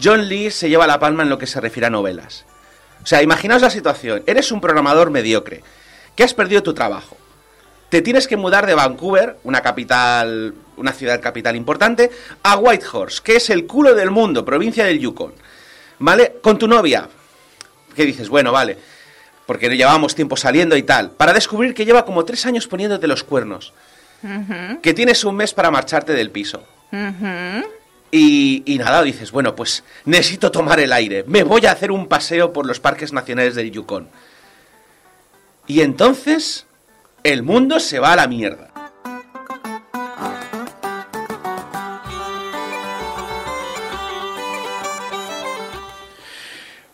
John Lee se lleva la palma en lo que se refiere a novelas. O sea, imaginaos la situación. Eres un programador mediocre, que has perdido tu trabajo. Te tienes que mudar de Vancouver, una capital, una ciudad capital importante, a Whitehorse, que es el culo del mundo, provincia del Yukon. ¿Vale? Con tu novia. ¿Qué dices? Bueno, vale. Porque llevábamos tiempo saliendo y tal. Para descubrir que lleva como tres años poniéndote los cuernos. Que tienes un mes para marcharte del piso. Y, y nada, dices, bueno, pues necesito tomar el aire. Me voy a hacer un paseo por los parques nacionales del Yukon. Y entonces, el mundo se va a la mierda.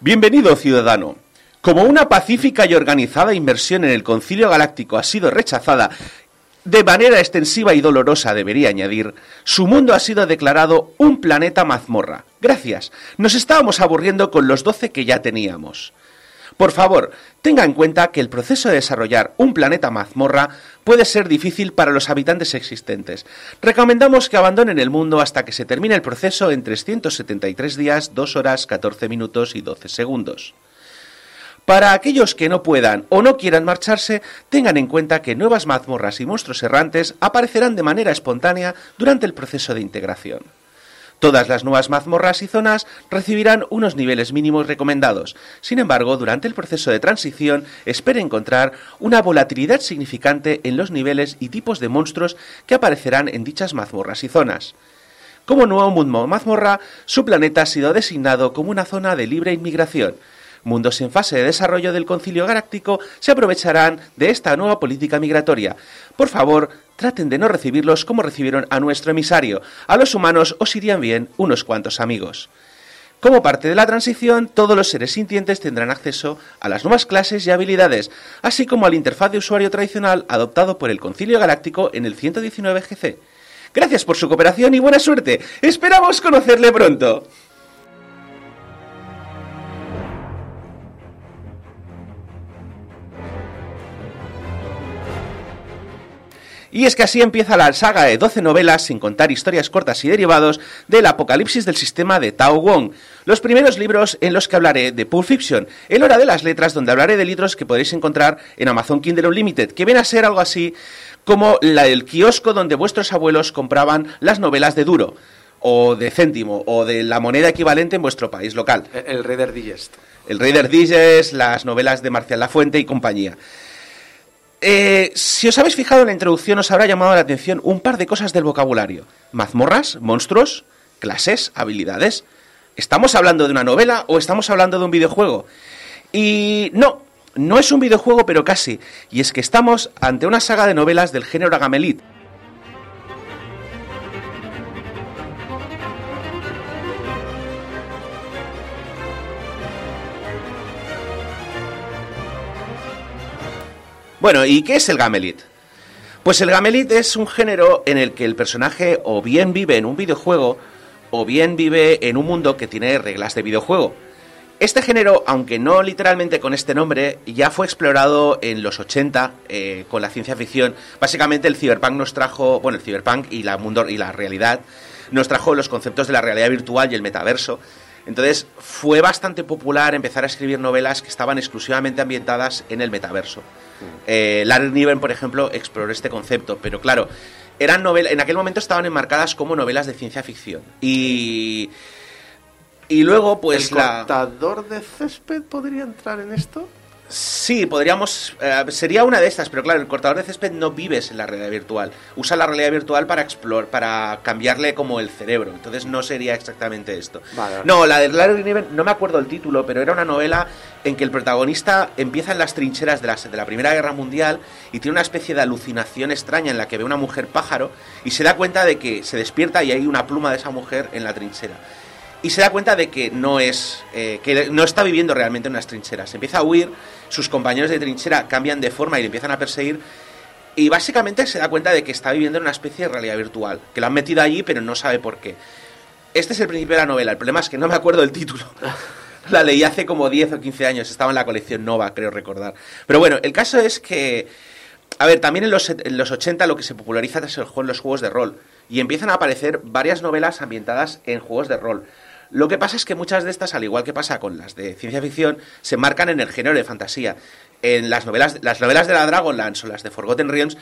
Bienvenido, ciudadano. Como una pacífica y organizada inversión en el Concilio Galáctico ha sido rechazada, de manera extensiva y dolorosa debería añadir, su mundo ha sido declarado un planeta mazmorra. Gracias. Nos estábamos aburriendo con los 12 que ya teníamos. Por favor, tenga en cuenta que el proceso de desarrollar un planeta mazmorra puede ser difícil para los habitantes existentes. Recomendamos que abandonen el mundo hasta que se termine el proceso en 373 días, 2 horas, 14 minutos y 12 segundos. Para aquellos que no puedan o no quieran marcharse, tengan en cuenta que nuevas mazmorras y monstruos errantes aparecerán de manera espontánea durante el proceso de integración. Todas las nuevas mazmorras y zonas recibirán unos niveles mínimos recomendados. Sin embargo, durante el proceso de transición, espere encontrar una volatilidad significante en los niveles y tipos de monstruos que aparecerán en dichas mazmorras y zonas. Como nuevo mundo mazmorra, su planeta ha sido designado como una zona de libre inmigración. Mundos en fase de desarrollo del Concilio Galáctico se aprovecharán de esta nueva política migratoria. Por favor, traten de no recibirlos como recibieron a nuestro emisario. A los humanos os irían bien unos cuantos amigos. Como parte de la transición, todos los seres sintientes tendrán acceso a las nuevas clases y habilidades, así como al interfaz de usuario tradicional adoptado por el Concilio Galáctico en el 119 GC. Gracias por su cooperación y buena suerte. Esperamos conocerle pronto. Y es que así empieza la saga de 12 novelas, sin contar historias cortas y derivados, del apocalipsis del sistema de Tao Wong. Los primeros libros en los que hablaré de Pulp Fiction, El Hora de las Letras, donde hablaré de libros que podéis encontrar en Amazon Kindle Unlimited, que viene a ser algo así como la, el kiosco donde vuestros abuelos compraban las novelas de duro, o de céntimo, o de la moneda equivalente en vuestro país local. El, el Reader Digest. El Reader Digest, las novelas de Marcial Lafuente y compañía. Eh, si os habéis fijado en la introducción, os habrá llamado la atención un par de cosas del vocabulario. Mazmorras, monstruos, clases, habilidades. ¿Estamos hablando de una novela o estamos hablando de un videojuego? Y no, no es un videojuego, pero casi. Y es que estamos ante una saga de novelas del género Agamelit. Bueno, ¿y qué es el Gamelit? Pues el Gamelit es un género en el que el personaje o bien vive en un videojuego o bien vive en un mundo que tiene reglas de videojuego. Este género, aunque no literalmente con este nombre, ya fue explorado en los 80 eh, con la ciencia ficción. Básicamente el cyberpunk nos trajo, bueno, el cyberpunk y la mundo y la realidad nos trajo los conceptos de la realidad virtual y el metaverso. Entonces fue bastante popular empezar a escribir novelas que estaban exclusivamente ambientadas en el metaverso. Eh, Larry Niven, por ejemplo, exploró este concepto, pero claro, eran novelas, en aquel momento estaban enmarcadas como novelas de ciencia ficción. Y, y luego, pues ¿El la... cortador de césped podría entrar en esto? Sí, podríamos. eh, sería una de estas, pero claro, el cortador de césped no vives en la realidad virtual. Usa la realidad virtual para explorar, para cambiarle como el cerebro. Entonces no sería exactamente esto. Vale, vale. No, la de Larry Niven, no me acuerdo el título, pero era una novela en que el protagonista empieza en las trincheras de la, de la Primera Guerra Mundial y tiene una especie de alucinación extraña en la que ve una mujer pájaro y se da cuenta de que se despierta y hay una pluma de esa mujer en la trinchera y se da cuenta de que no es eh, que no está viviendo realmente en unas trincheras. Empieza a huir, sus compañeros de trinchera cambian de forma y le empiezan a perseguir y básicamente se da cuenta de que está viviendo en una especie de realidad virtual, que lo han metido allí pero no sabe por qué. Este es el principio de la novela, el problema es que no me acuerdo del título. La leí hace como 10 o 15 años, estaba en la colección Nova, creo recordar. Pero bueno, el caso es que a ver, también en los, en los 80 lo que se populariza es el juego, los juegos de rol. Y empiezan a aparecer varias novelas ambientadas en juegos de rol. Lo que pasa es que muchas de estas, al igual que pasa con las de ciencia ficción, se marcan en el género de fantasía. En las novelas, las novelas de la Dragonlance o las de Forgotten Realms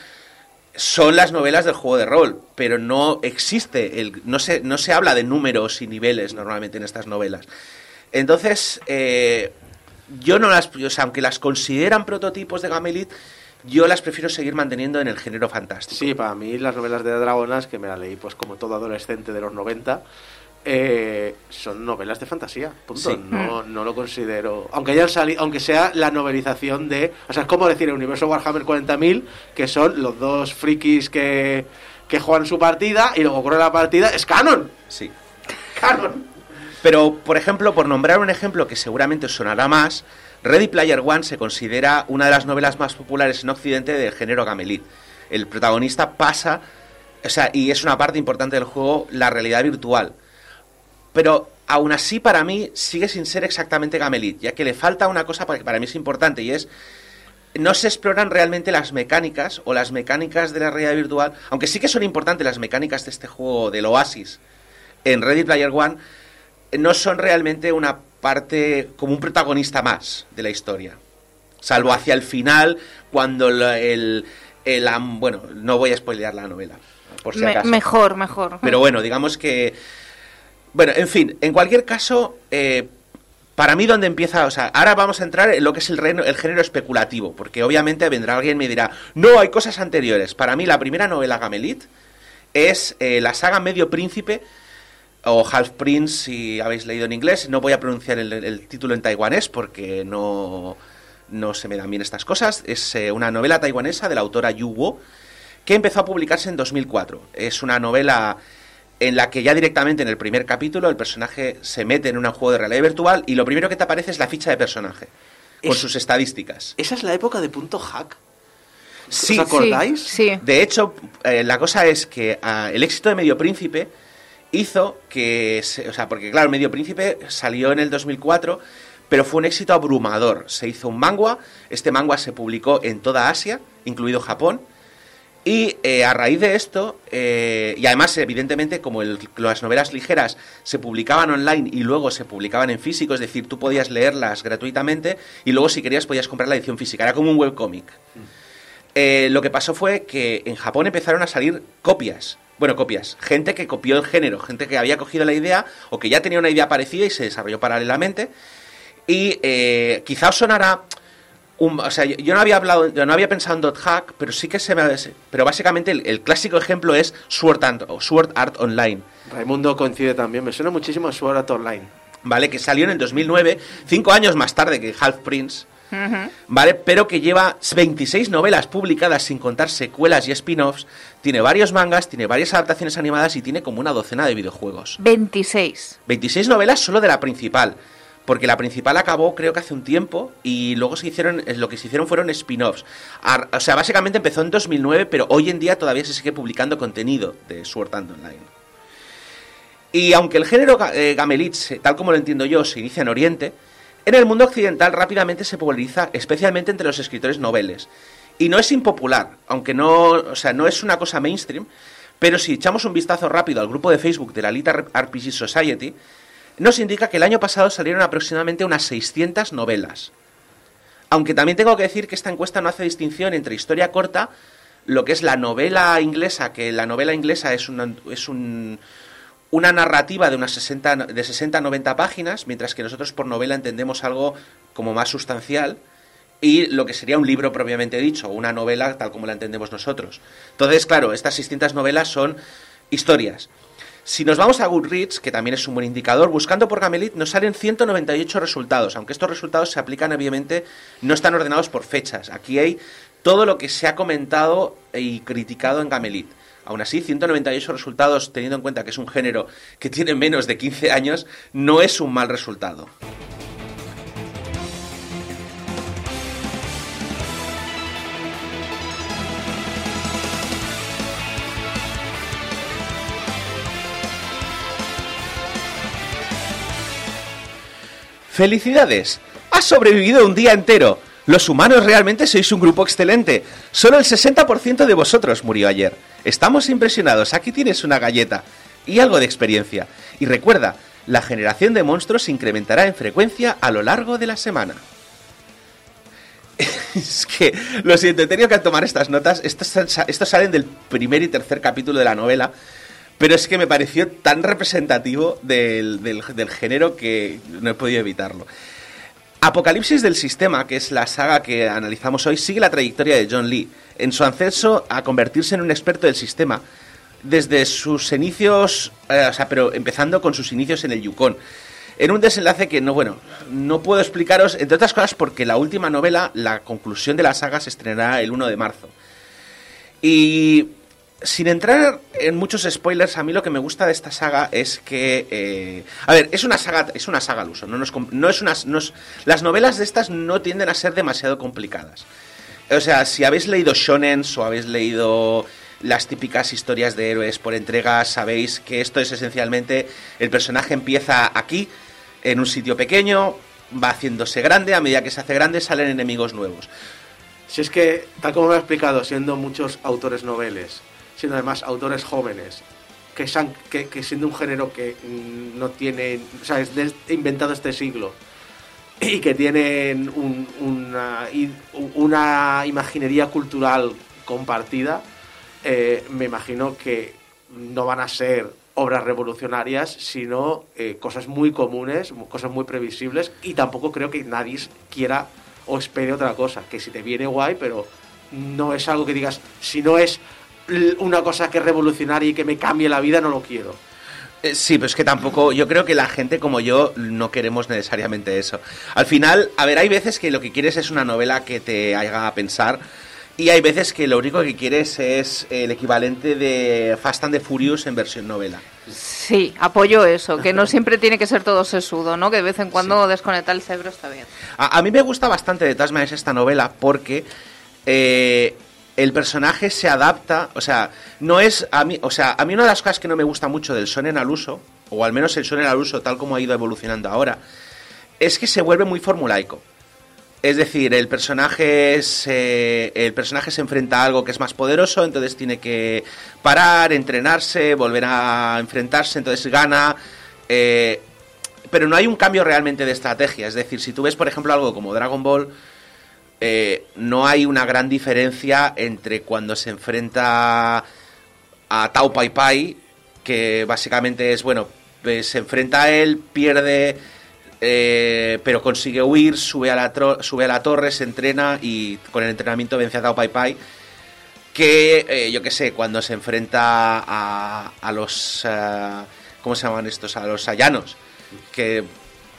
son las novelas del juego de rol, pero no existe, el, no, se, no se habla de números y niveles normalmente en estas novelas. Entonces, eh, yo no las, o sea, aunque las consideran prototipos de Gamelit, yo las prefiero seguir manteniendo en el género fantástico. Sí, para mí las novelas de Dragonas, que me las leí pues como todo adolescente de los 90, eh, son novelas de fantasía, punto. Sí. No, no lo considero. Aunque hayan salido, aunque sea la novelización de. O sea, es como decir el universo Warhammer 40.000, que son los dos frikis que, que juegan su partida y luego ocurre la partida, es canon. Sí. Canon. Pero, por ejemplo, por nombrar un ejemplo que seguramente os sonará más, Ready Player One se considera una de las novelas más populares en Occidente del género Gamelit. El protagonista pasa, o sea, y es una parte importante del juego, la realidad virtual. Pero aún así, para mí, sigue sin ser exactamente Gamelit, ya que le falta una cosa que para mí es importante y es no se exploran realmente las mecánicas o las mecánicas de la realidad virtual, aunque sí que son importantes las mecánicas de este juego del Oasis en Ready Player One, no son realmente una parte como un protagonista más de la historia. Salvo hacia el final, cuando el, el bueno, no voy a spoilear la novela, por si Me- acaso. mejor, mejor. Pero bueno, digamos que Bueno, en fin, en cualquier caso, eh, para mí donde empieza, o sea, ahora vamos a entrar en lo que es el, reino- el género especulativo, porque obviamente vendrá alguien y me dirá, no, hay cosas anteriores. Para mí la primera novela Gamelit es eh, la saga Medio Príncipe o Half Prince, si habéis leído en inglés. No voy a pronunciar el, el título en taiwanés porque no, no se me dan bien estas cosas. Es eh, una novela taiwanesa de la autora Yu Wo que empezó a publicarse en 2004. Es una novela en la que ya directamente en el primer capítulo el personaje se mete en un juego de realidad virtual y lo primero que te aparece es la ficha de personaje con Es- sus estadísticas. Esa es la época de punto hack. Sí, ¿Os acordáis? Sí. sí. De hecho, eh, la cosa es que ah, el éxito de Medio Príncipe hizo que, se- o sea, porque claro, Medio Príncipe salió en el 2004, pero fue un éxito abrumador. Se hizo un manga, este manga se publicó en toda Asia, incluido Japón, y eh, a raíz de esto, eh, y además evidentemente como el- las novelas ligeras se publicaban online y luego se publicaban en físico, es decir, tú podías leerlas gratuitamente y luego si querías podías comprar la edición física, era como un webcómic. Eh, lo que pasó fue que en Japón empezaron a salir copias. Bueno, copias. Gente que copió el género, gente que había cogido la idea o que ya tenía una idea parecida y se desarrolló paralelamente. Y eh, quizá os sonará. un- o sea, yo, no había hablado, yo no había pensado en Dot Hack, pero sí que se me. Pero básicamente el, el clásico ejemplo es Sword o Sword Art Online. Raimundo coincide también. Me suena muchísimo a Sword Art Online. ¿vale? Que salió en el 2009, cinco años más tarde que Half Prince, ¿vale? Pero que lleva 26 novelas publicadas sin contar secuelas y spin-offs, tiene varios mangas, tiene varias adaptaciones animadas y tiene como una docena de videojuegos. 26. 26 novelas solo de la principal, porque la principal acabó creo que hace un tiempo y luego se hicieron, eh, lo que se hicieron fueron spin-offs. O sea, básicamente empezó en 2009, pero hoy en día todavía se sigue publicando contenido de Sword Art Online. Y aunque el género eh, Gamelit, se- tal como lo entiendo yo, se inicia en Oriente, en el mundo occidental rápidamente se populariza, especialmente entre los escritores noveles. Y no es impopular, aunque no, o sea, no es una cosa mainstream, pero si echamos un vistazo rápido al grupo de Facebook de la Alita RPG Society, nos indica que el año pasado salieron aproximadamente unas 600 novelas. Aunque también tengo que decir que esta encuesta no hace distinción entre historia corta, lo que es la novela inglesa, que la novela inglesa es una, es un- una narrativa de unas 60, de 60 a 90 páginas, mientras que nosotros por novela entendemos algo como más sustancial, y lo que sería un libro propiamente dicho, una novela tal como la entendemos nosotros. Entonces, claro, estas 600 novelas son historias. Si nos vamos a Goodreads, que también es un buen indicador, buscando por Gamelit nos salen 198 resultados, aunque estos resultados se aplican obviamente, no están ordenados por fechas. Aquí hay todo lo que se ha comentado y criticado en Gamelit. Aún así, 198 resultados, teniendo en cuenta que es un género que tiene menos de 15 años, no es un mal resultado. ¡Felicidades! ¡Has sobrevivido un día entero! Los humanos realmente sois un grupo excelente. Solo el 60% de vosotros murió ayer. Estamos impresionados. Aquí tienes una galleta y algo de experiencia. Y recuerda, la generación de monstruos incrementará en frecuencia a lo largo de la semana. es que, lo siento, he tenido que tomar estas notas. Estos, estos salen del primer y tercer capítulo de la novela. Pero es que me pareció tan representativo del género que no he podido evitarlo. Apocalipsis del Sistema, que es la saga que analizamos hoy, sigue la trayectoria de John Lee en su ascenso a convertirse en un experto del sistema desde sus inicios, eh, o sea, pero empezando con sus inicios en el Yukon. En un desenlace que no, bueno, no puedo explicaros, entre otras cosas porque la última novela, la conclusión de la saga, se estrenará el 1 de marzo. Y sin entrar en muchos spoilers, a mí lo que me gusta de esta saga es que, eh, a ver, es una saga, es una saga al uso. No, nos es las novelas de estas no tienden a ser demasiado complicadas. O sea, si habéis leído shonens o habéis leído las típicas historias de héroes por entregas, sabéis que esto es esencialmente el personaje empieza aquí, en un sitio pequeño, va haciéndose grande, a medida que se hace grande salen enemigos nuevos. Si es que, tal como me ha explicado, siendo muchos autores noveles, siendo además autores jóvenes, que, se han- que, siendo un género que mm, no tiene, o sea, es de- inventado este siglo, y que tienen un- una, una imaginería cultural compartida, eh, me imagino que no van a ser obras revolucionarias, sino eh, cosas muy comunes, mu- cosas muy previsibles, y tampoco creo que nadie quiera o espere otra cosa, que si te viene guay, pero no es algo que digas, si no es una cosa que es revolucionaria y que me cambie la vida, no lo quiero. Eh, Sí, pero es que tampoco, yo creo que la gente como yo no queremos necesariamente eso. Al final, a ver, hay veces que lo que quieres es una novela que te haga pensar y hay veces que lo único que quieres es el equivalente de Fast and the Furious en versión novela. Sí, apoyo eso, que no siempre tiene que ser todo sesudo, ¿no? Que de vez en cuando desconectar el cerebro está bien. A, a mí me gusta bastante de todas maneras esta novela porque eh, el personaje se adapta, o sea, no es a mí, o sea, a mí una de las cosas que no me gusta mucho del Sonen al uso, o al menos el Sonen al uso tal como ha ido evolucionando ahora, es que se vuelve muy formulaico. Es decir, el personaje se, el personaje se enfrenta a algo que es más poderoso, entonces tiene que parar, entrenarse, volver a enfrentarse, entonces gana. eh, pero no hay un cambio realmente de estrategia. Es decir, si tú ves, por ejemplo, algo como Dragon Ball, eh, no hay una gran diferencia entre cuando se enfrenta a Tao Pai Pai, que básicamente es, bueno, pues, se enfrenta a él, pierde, eh, pero consigue huir, sube a, la sube a la torre, se entrena y con el entrenamiento vence a Tao Pai Pai. Que, eh, yo qué sé, cuando se enfrenta a, a los... eh, ¿Cómo se llaman estos? A los sayanos. Que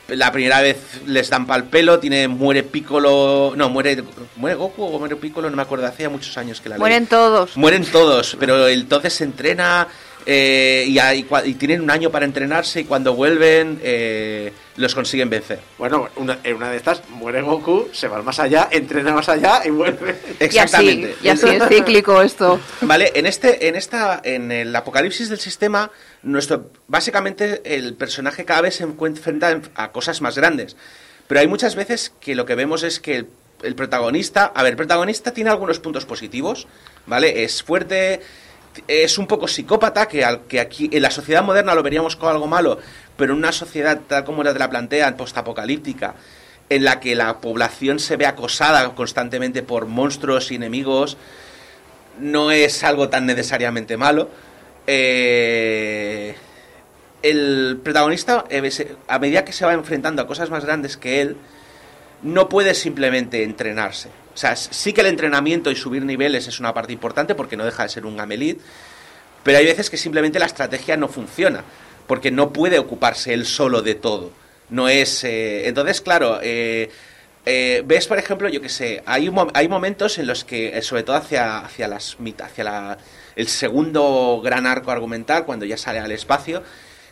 la primera vez les dan pal pelo, tiene, muere Piccolo... No, muere, muere Goku o muere Piccolo, no me acuerdo, hacía muchos años que la leí. Mueren todos. Mueren todos, pero entonces se entrena eh, y, hay- y tienen un año para entrenarse y cuando vuelven eh, los consiguen vencer. Bueno, una- en una de estas muere Goku, se va más allá, entrena más allá y vuelve. Y así, y así es cíclico esto. Vale, en este, en esta, en el apocalipsis del sistema, nuestro, básicamente el personaje cada vez se enfrenta en- a cosas más grandes. Pero hay muchas veces que lo que vemos es que el, el protagonista, a ver, el protagonista tiene algunos puntos positivos, ¿vale? Es fuerte, es un poco psicópata, que, al, que aquí en la sociedad moderna lo veríamos como algo malo, pero en una sociedad tal como la de la plantean, postapocalíptica, en la que la población se ve acosada constantemente por monstruos y enemigos, no es algo tan necesariamente malo. Eh, el protagonista, eh, a medida que se va enfrentando a cosas más grandes que él, no puede simplemente entrenarse. O sea, sí que el entrenamiento y subir niveles es una parte importante porque no deja de ser un gamelit, pero hay veces que simplemente la estrategia no funciona, porque no puede ocuparse él solo de todo. No es. eh, entonces, claro, eh, eh, ves, por ejemplo, yo que sé, hay, hay momentos en los que, eh, sobre todo hacia, hacia, las, hacia la- el segundo gran arco argumental, cuando ya sale al espacio,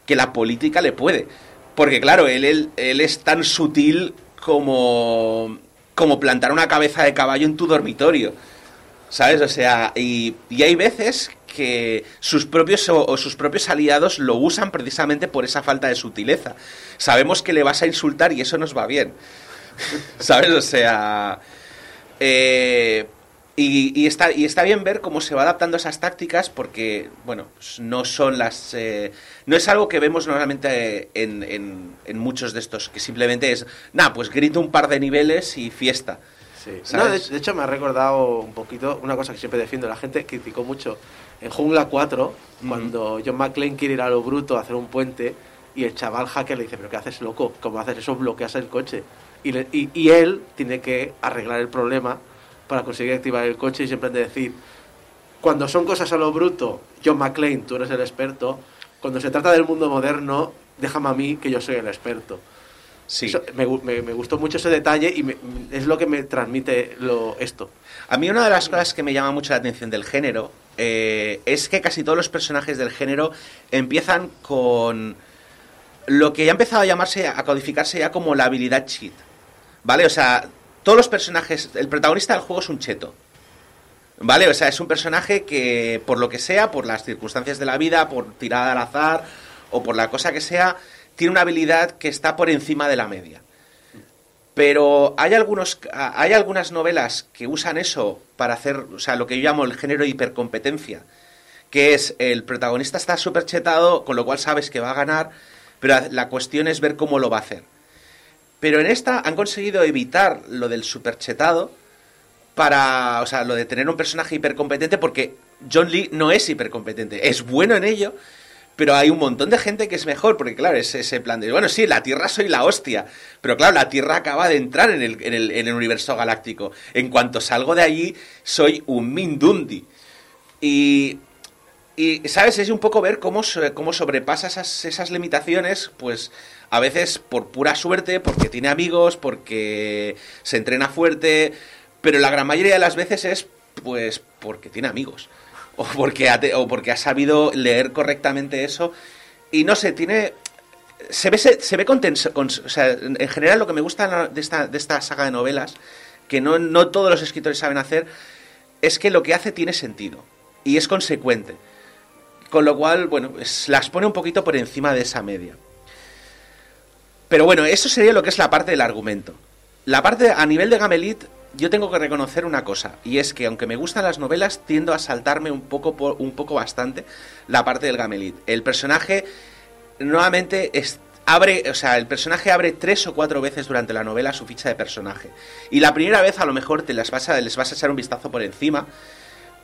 que la política le puede. Porque, claro, él, él, él es tan sutil como, como plantar una cabeza de caballo en tu dormitorio. ¿Sabes? O sea, y, hay veces que sus propios o, o sus propios aliados lo usan precisamente por esa falta de sutileza. Sabemos que le vas a insultar y eso nos va bien. ¿Sabes? O sea. eh, y, y está, y está bien ver cómo se va adaptando a esas tácticas porque, bueno, pues no son las... eh, no es algo que vemos normalmente en, en- en muchos de estos, que simplemente es, nada, pues grito un par de niveles y fiesta. Sí. No, de, de hecho me ha recordado un poquito una cosa que siempre defiendo. La gente criticó mucho en Jungla 4, cuando John McClane quiere ir a lo bruto a hacer un puente y el chaval hacker le dice, pero ¿qué haces loco? ¿Cómo haces eso? Bloqueas el coche. Y, le- y, y él tiene que arreglar el problema para conseguir activar el coche y siempre han de decir, cuando son cosas a lo bruto, John McClane, tú eres el experto. Cuando se trata del mundo moderno, déjame a mí que yo soy el experto. Sí. Eso- me, me- me gustó mucho ese detalle y me- es lo que me transmite lo, esto. A mí una de las cosas que me llama mucho la atención del género eh, es que casi todos los personajes del género empiezan con lo que ya ha empezado a llamarse, a codificarse ya como la habilidad cheat. ¿Vale? O sea, todos los personajes, el protagonista del juego es un cheto. ¿Vale? O sea, es un personaje que, por lo que sea, por las circunstancias de la vida, por tirada al azar o por la cosa que sea, tiene una habilidad que está por encima de la media. Pero hay algunos hay algunas novelas que usan eso para hacer, o sea, lo que yo llamo el género de hipercompetencia, que es el protagonista está súper chetado, con lo cual sabes que va a ganar, pero la cuestión es ver cómo lo va a hacer. Pero en esta han conseguido evitar lo del super chetado para, o sea, lo de tener un personaje hipercompetente porque John Lee no es hipercompetente, es bueno en ello, pero hay un montón de gente que es mejor, porque claro, es ese plan de, bueno, sí, la Tierra soy la hostia, pero claro, la Tierra acaba de entrar en el, en el, universo galáctico. En cuanto salgo de allí, soy un Mindundi. Y, y ¿sabes? Es un poco ver cómo, cómo sobrepasa esas, esas limitaciones, pues a veces por pura suerte, porque tiene amigos, porque se entrena fuerte, pero la gran mayoría de las veces es pues porque tiene amigos. O porque ha, o porque ha sabido leer correctamente eso. Y no sé, tiene. Se ve, se, se ve con, tens- con- O sea, en en general lo que me gusta de esta, de esta saga de novelas, que no, no todos los escritores saben hacer, es que lo que hace tiene sentido. Y es consecuente. Con lo cual, bueno, las pone un poquito por encima de esa media. Pero bueno, eso sería lo que es la parte del argumento. La parte a nivel de Gamelit, yo tengo que reconocer una cosa, y es que aunque me gustan las novelas, tiendo a saltarme un poco, un poco bastante la parte del Gamelit. El personaje nuevamente abre, o sea, el personaje abre tres o cuatro veces durante la novela su ficha de personaje. Y la primera vez a lo mejor te las vas a, les vas a echar un vistazo por encima,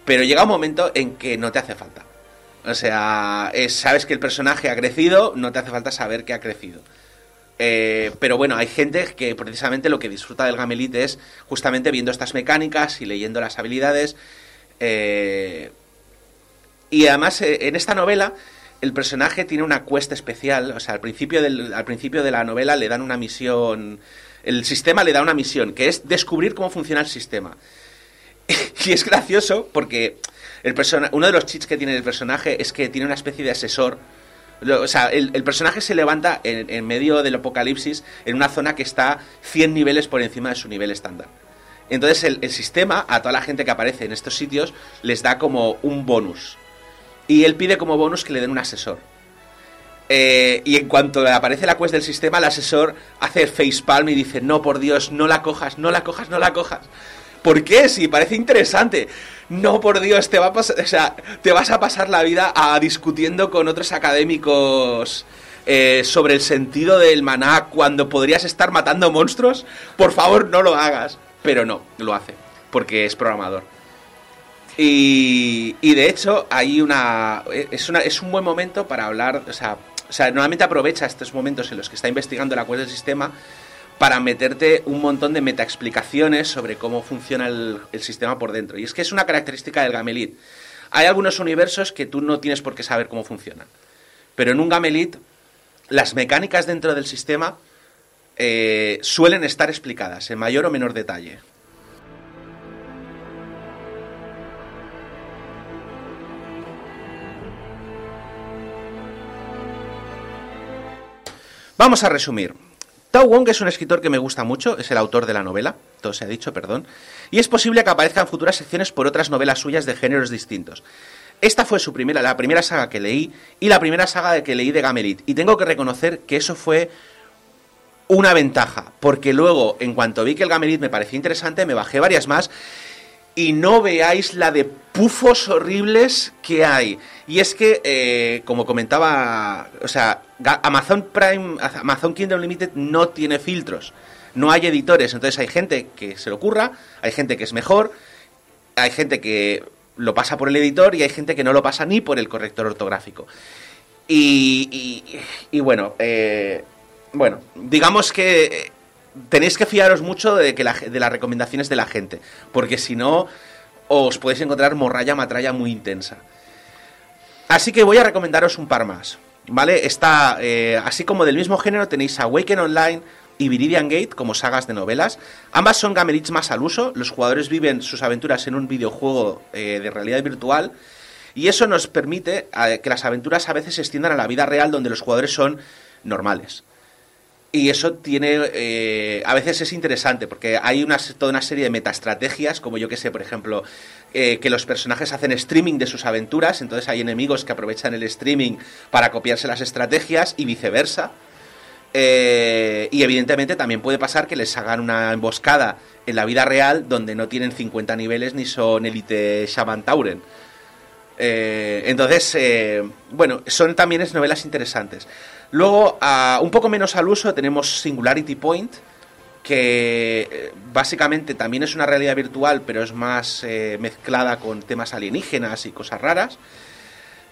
pero llega un momento en que no te hace falta. O sea, es- sabes que el personaje ha crecido, no te hace falta saber que ha crecido. Eh, pero bueno, hay gente que precisamente lo que disfruta del Gamelit es justamente viendo estas mecánicas y leyendo las habilidades. eh, y además, eh, en esta novela, el personaje tiene una quest especial. O sea, al principio, al principio de la novela le dan una misión. El sistema le da una misión, que es descubrir cómo funciona el sistema. y es gracioso porque el persona, uno de los cheats que tiene el personaje es que tiene una especie de asesor. O sea, el, personaje se levanta en, medio del apocalipsis en una zona que está 100 niveles por encima de su nivel estándar. Entonces el, sistema, a toda la gente que aparece en estos sitios, les da como un bonus. Y él pide como bonus que le den un asesor. Eh, y en cuanto aparece la quest del sistema, el asesor hace facepalm y dice, no, por Dios, no la cojas, no la cojas, no la cojas. ¿Por qué? Si parece interesante. No, por Dios, te, va a o sea, te vas a pasar la vida a, discutiendo con otros académicos eh, sobre el sentido del maná cuando podrías estar matando monstruos. Por favor, no lo hagas. Pero no, lo hace, porque es programador. Y, y de hecho, hay una es, una. es un buen momento para hablar. O sea, o sea, normalmente aprovecha estos momentos en los que está investigando la quest del sistema para meterte un montón de metaexplicaciones sobre cómo funciona el, sistema por dentro. Y es que es una característica del Gamelit. Hay algunos universos que tú no tienes por qué saber cómo funcionan. Pero en un Gamelit, las mecánicas dentro del sistema eh, suelen estar explicadas en mayor o menor detalle. Vamos a resumir. Tao Wong es un escritor que me gusta mucho, es el autor de la novela, todo se ha dicho, perdón, y es posible que aparezcan futuras secciones por otras novelas suyas de géneros distintos. Esta fue su primera, la primera saga que leí y la primera saga que leí de Gamelit, y tengo que reconocer que eso fue una ventaja, porque luego, en cuanto vi que el Gamelit me parecía interesante, me bajé varias más y no veáis la de pufos horribles que hay. Y es que, eh, como comentaba, o sea, Amazon Prime, Amazon Kindle Unlimited no tiene filtros, no hay editores, entonces hay gente que se lo ocurra, hay gente que es mejor, hay gente que lo pasa por el editor y hay gente que no lo pasa ni por el corrector ortográfico. Y, y- y bueno, eh, bueno, digamos que tenéis que fiaros mucho de, que de las recomendaciones de la gente, porque si no, os podéis encontrar morralla matralla muy intensa. Así que voy a recomendaros un par más, ¿vale? Está, eh, así como del mismo género tenéis Awaken Online y Viridian Gate como sagas de novelas. Ambas son gamelits más al uso, los jugadores viven sus aventuras en un videojuego eh, de realidad virtual y eso nos permite eh, que las aventuras a veces se extiendan a la vida real donde los jugadores son normales. Y eso tiene, eh, a veces es interesante, porque hay una, toda una serie de metaestrategias, como yo que sé, por ejemplo, eh, que los personajes hacen streaming de sus aventuras, entonces hay enemigos que aprovechan el streaming para copiarse las estrategias y viceversa. Eh, y evidentemente también puede pasar que les hagan una emboscada en la vida real donde no tienen 50 niveles ni son élite Shaman Tauren. Eh, entonces, eh, bueno, son también novelas interesantes. Luego, un poco menos al uso, tenemos Singularity Point, que eh, básicamente también es una realidad virtual, pero es más eh, mezclada con temas alienígenas y cosas raras.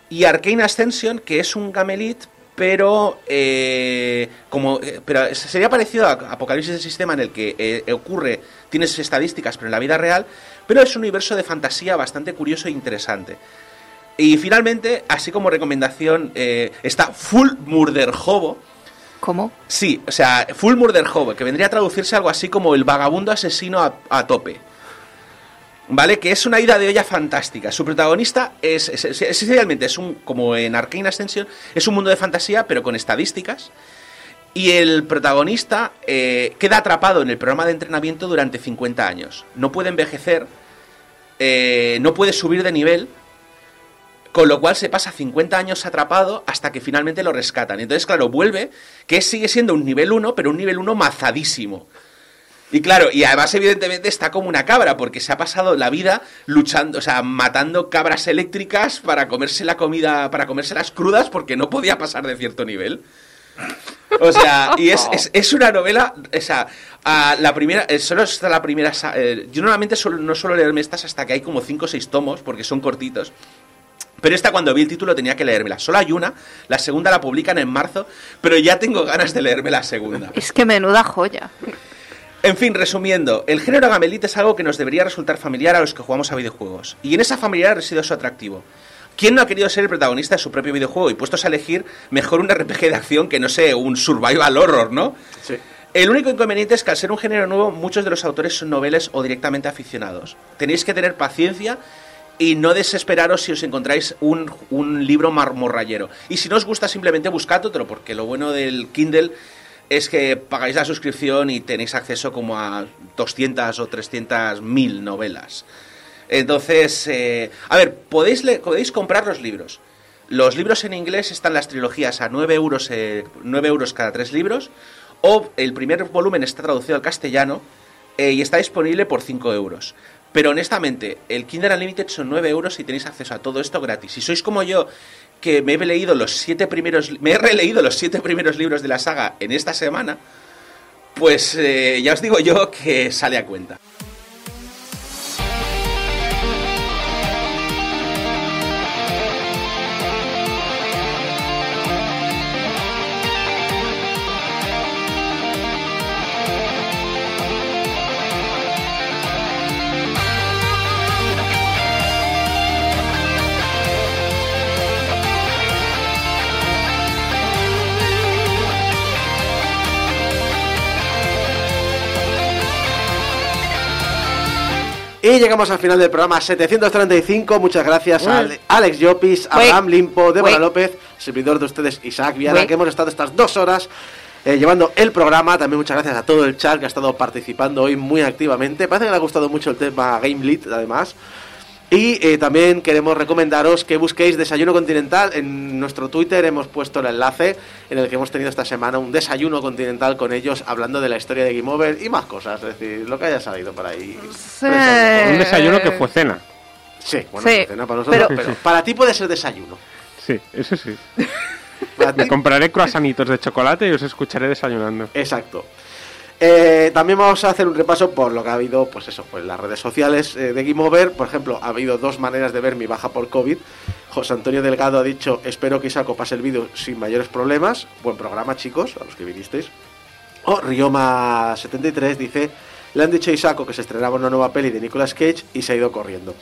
Y Arcane Ascension, que es un Gamelit, pero eh, como pero sería parecido a Apocalipsis del Sistema en el que ocurre, tienes estadísticas, pero en la vida real, pero es un universo de fantasía bastante curioso e interesante. Y finalmente, así como recomendación, eh, está Full Murder Hobo. ¿Cómo? Sí, o sea, Full Murder Hobo, que vendría a traducirse algo así como el vagabundo asesino a, a tope. ¿Vale? Que es una ida de olla fantástica. Su protagonista es, es- es- esencialmente, es un, como en Arcane Ascension, es un mundo de fantasía, pero con estadísticas. Y el protagonista eh, queda atrapado en el programa de entrenamiento durante 50 años. No puede envejecer, eh, no puede subir de nivel, con lo cual se pasa 50 años atrapado hasta que finalmente lo rescatan. Entonces, claro, vuelve, que sigue siendo un nivel 1, pero un nivel 1 mazadísimo. Y claro, y además evidentemente está como una cabra, porque se ha pasado la vida luchando, o sea, matando cabras eléctricas para comerse la comida, para comerse las crudas, porque no podía pasar de cierto nivel. O sea, y es, es, es una novela, o sea, a la primera, eh, solo está la primera, eh, yo normalmente no suelo leerme estas hasta que hay como 5 o 6 tomos, porque son cortitos. Pero esta cuando vi el título tenía que leérmela. Solo hay una, la segunda la publican en marzo, pero ya tengo ganas de leerme la segunda. Es que menuda joya. En fin, resumiendo, el género Gamelit es algo que nos debería resultar familiar a los que jugamos a videojuegos. Y en esa familiaridad reside su atractivo. ¿Quién no ha querido ser el protagonista de su propio videojuego y puestos a elegir mejor un RPG de acción que, no sé, un survival horror, ¿no? Sí. El único inconveniente es que al ser un género nuevo, muchos de los autores son noveles o directamente aficionados. Tenéis que tener paciencia y no desesperaros si os encontráis un, un libro marmorrayero. Y si no os gusta, simplemente buscad otro, porque lo bueno del Kindle es que pagáis la suscripción y tenéis acceso como a 200 o 300 mil novelas. Entonces, eh, a ver, podéis, podéis comprar los libros. Los libros en inglés están las trilogías a 9 euros, eh, 9 euros cada tres libros, o el primer volumen está traducido al castellano eh, y está disponible por 5 euros. Pero honestamente, el Kindle Unlimited son 9 euros y tenéis acceso a todo esto gratis. Si sois como yo, que me he leído los siete primeros, me he releído los siete primeros libros de la saga en esta semana, pues eh, ya os digo yo que sale a cuenta. Y llegamos al final del programa 735. Muchas gracias a Ale- Alex Llopis, Abraham Limpo, Débora. López, servidor de ustedes Isaac Viana, que hemos estado estas dos horas eh, llevando el programa. También muchas gracias a todo el chat que ha estado participando hoy muy activamente. Parece que le ha gustado mucho el tema Game Lead, además. Y eh, también queremos recomendaros que busquéis Desayuno Continental. En nuestro Twitter hemos puesto el enlace en el que hemos tenido esta semana un desayuno continental con ellos hablando de la historia de Game Over y más cosas. Es decir, lo que haya salido por ahí. Sí. Un desayuno que fue cena. Sí, bueno, Sí, cena para nosotros, pero- pero, para ti puede ser desayuno. Sí, eso sí. Me compraré croissanitos de chocolate y os escucharé desayunando. Exacto. Eh, también vamos a hacer un repaso por lo que ha habido, pues eso, pues las redes sociales eh, de Game Over. Por ejemplo, ha habido dos maneras de ver mi baja por COVID. José Antonio Delgado ha dicho, espero que Isaco pase el vídeo sin mayores problemas. Buen programa, chicos, a los que vinisteis. O Rioma73 dice, le han dicho a Isaco que se estrenaba una nueva peli de Nicolas Cage y se ha ido corriendo.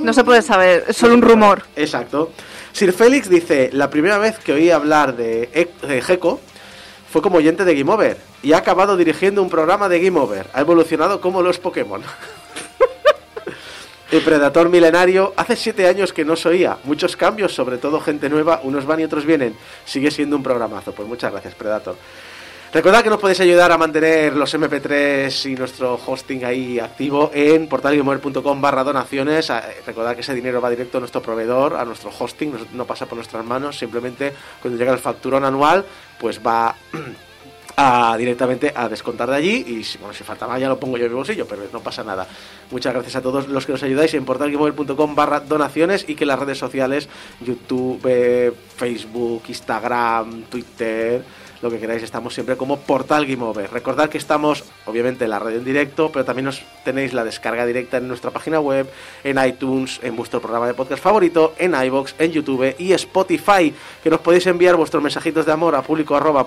No se puede saber, es solo un rumor. Exacto. Sir Félix dice, la primera vez que oí hablar de, Ec- de Gecko fue como oyente de Game Over y ha acabado dirigiendo un programa de Game Over. Ha evolucionado como los Pokémon. El Predator Milenario, hace siete años que no se oía. Muchos cambios, sobre todo gente nueva, unos van y otros vienen. Sigue siendo un programazo. Pues muchas gracias, Predator. Recordad que nos podéis ayudar a mantener los MP3 y nuestro hosting ahí activo en portalgamer.com barra donaciones. Ah, eh, Recordad que ese dinero va directo a nuestro proveedor, a nuestro hosting, no, pasa por nuestras manos. Simplemente cuando llega el facturón anual, pues va a, directamente a descontar de allí. Y si, bueno, si falta más ya lo pongo yo en mi bolsillo, pero no pasa nada. Muchas gracias a todos los que nos ayudáis en portalgamer.com barra donaciones y que las redes sociales, YouTube, Facebook, Instagram, Twitter lo que queráis, estamos siempre como Portal Game Over. Recordad que estamos, obviamente, en la radio en directo, pero también os tenéis la descarga directa en nuestra página web, en iTunes, en vuestro programa de podcast favorito, en iBox, en YouTube y Spotify, que nos podéis enviar vuestros mensajitos de amor a público arroba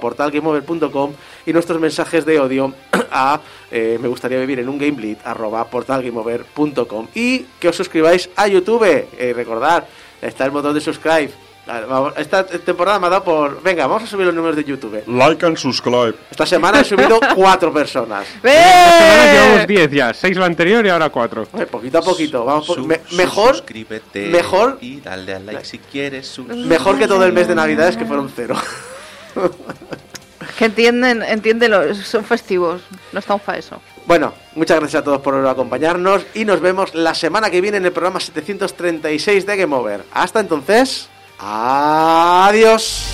y nuestros mensajes de odio a eh, me gustaría vivir en un gameblitz arroba portalgameover.com y que os suscribáis a YouTube. Eh, recordad, está el botón de subscribe. Esta temporada me ha dado por... Venga, vamos a subir los números de YouTube. Like and subscribe. Esta semana he subido cuatro personas. Esta semana ¡Eh! llevamos 10 ya, 6 lo anterior y ahora 4. Eh, poquito a poquito. Vamos por- me- mejor, suscríbete mejor- y dale a like si quieres. mejor que todo el mes de Navidades que fueron cero. Que entienden, entiéndelo, son festivos, no estamos para eso. Bueno, muchas gracias a todos por acompañarnos y nos vemos la semana que viene en el programa 736 de Game Over. Hasta entonces, Adiós.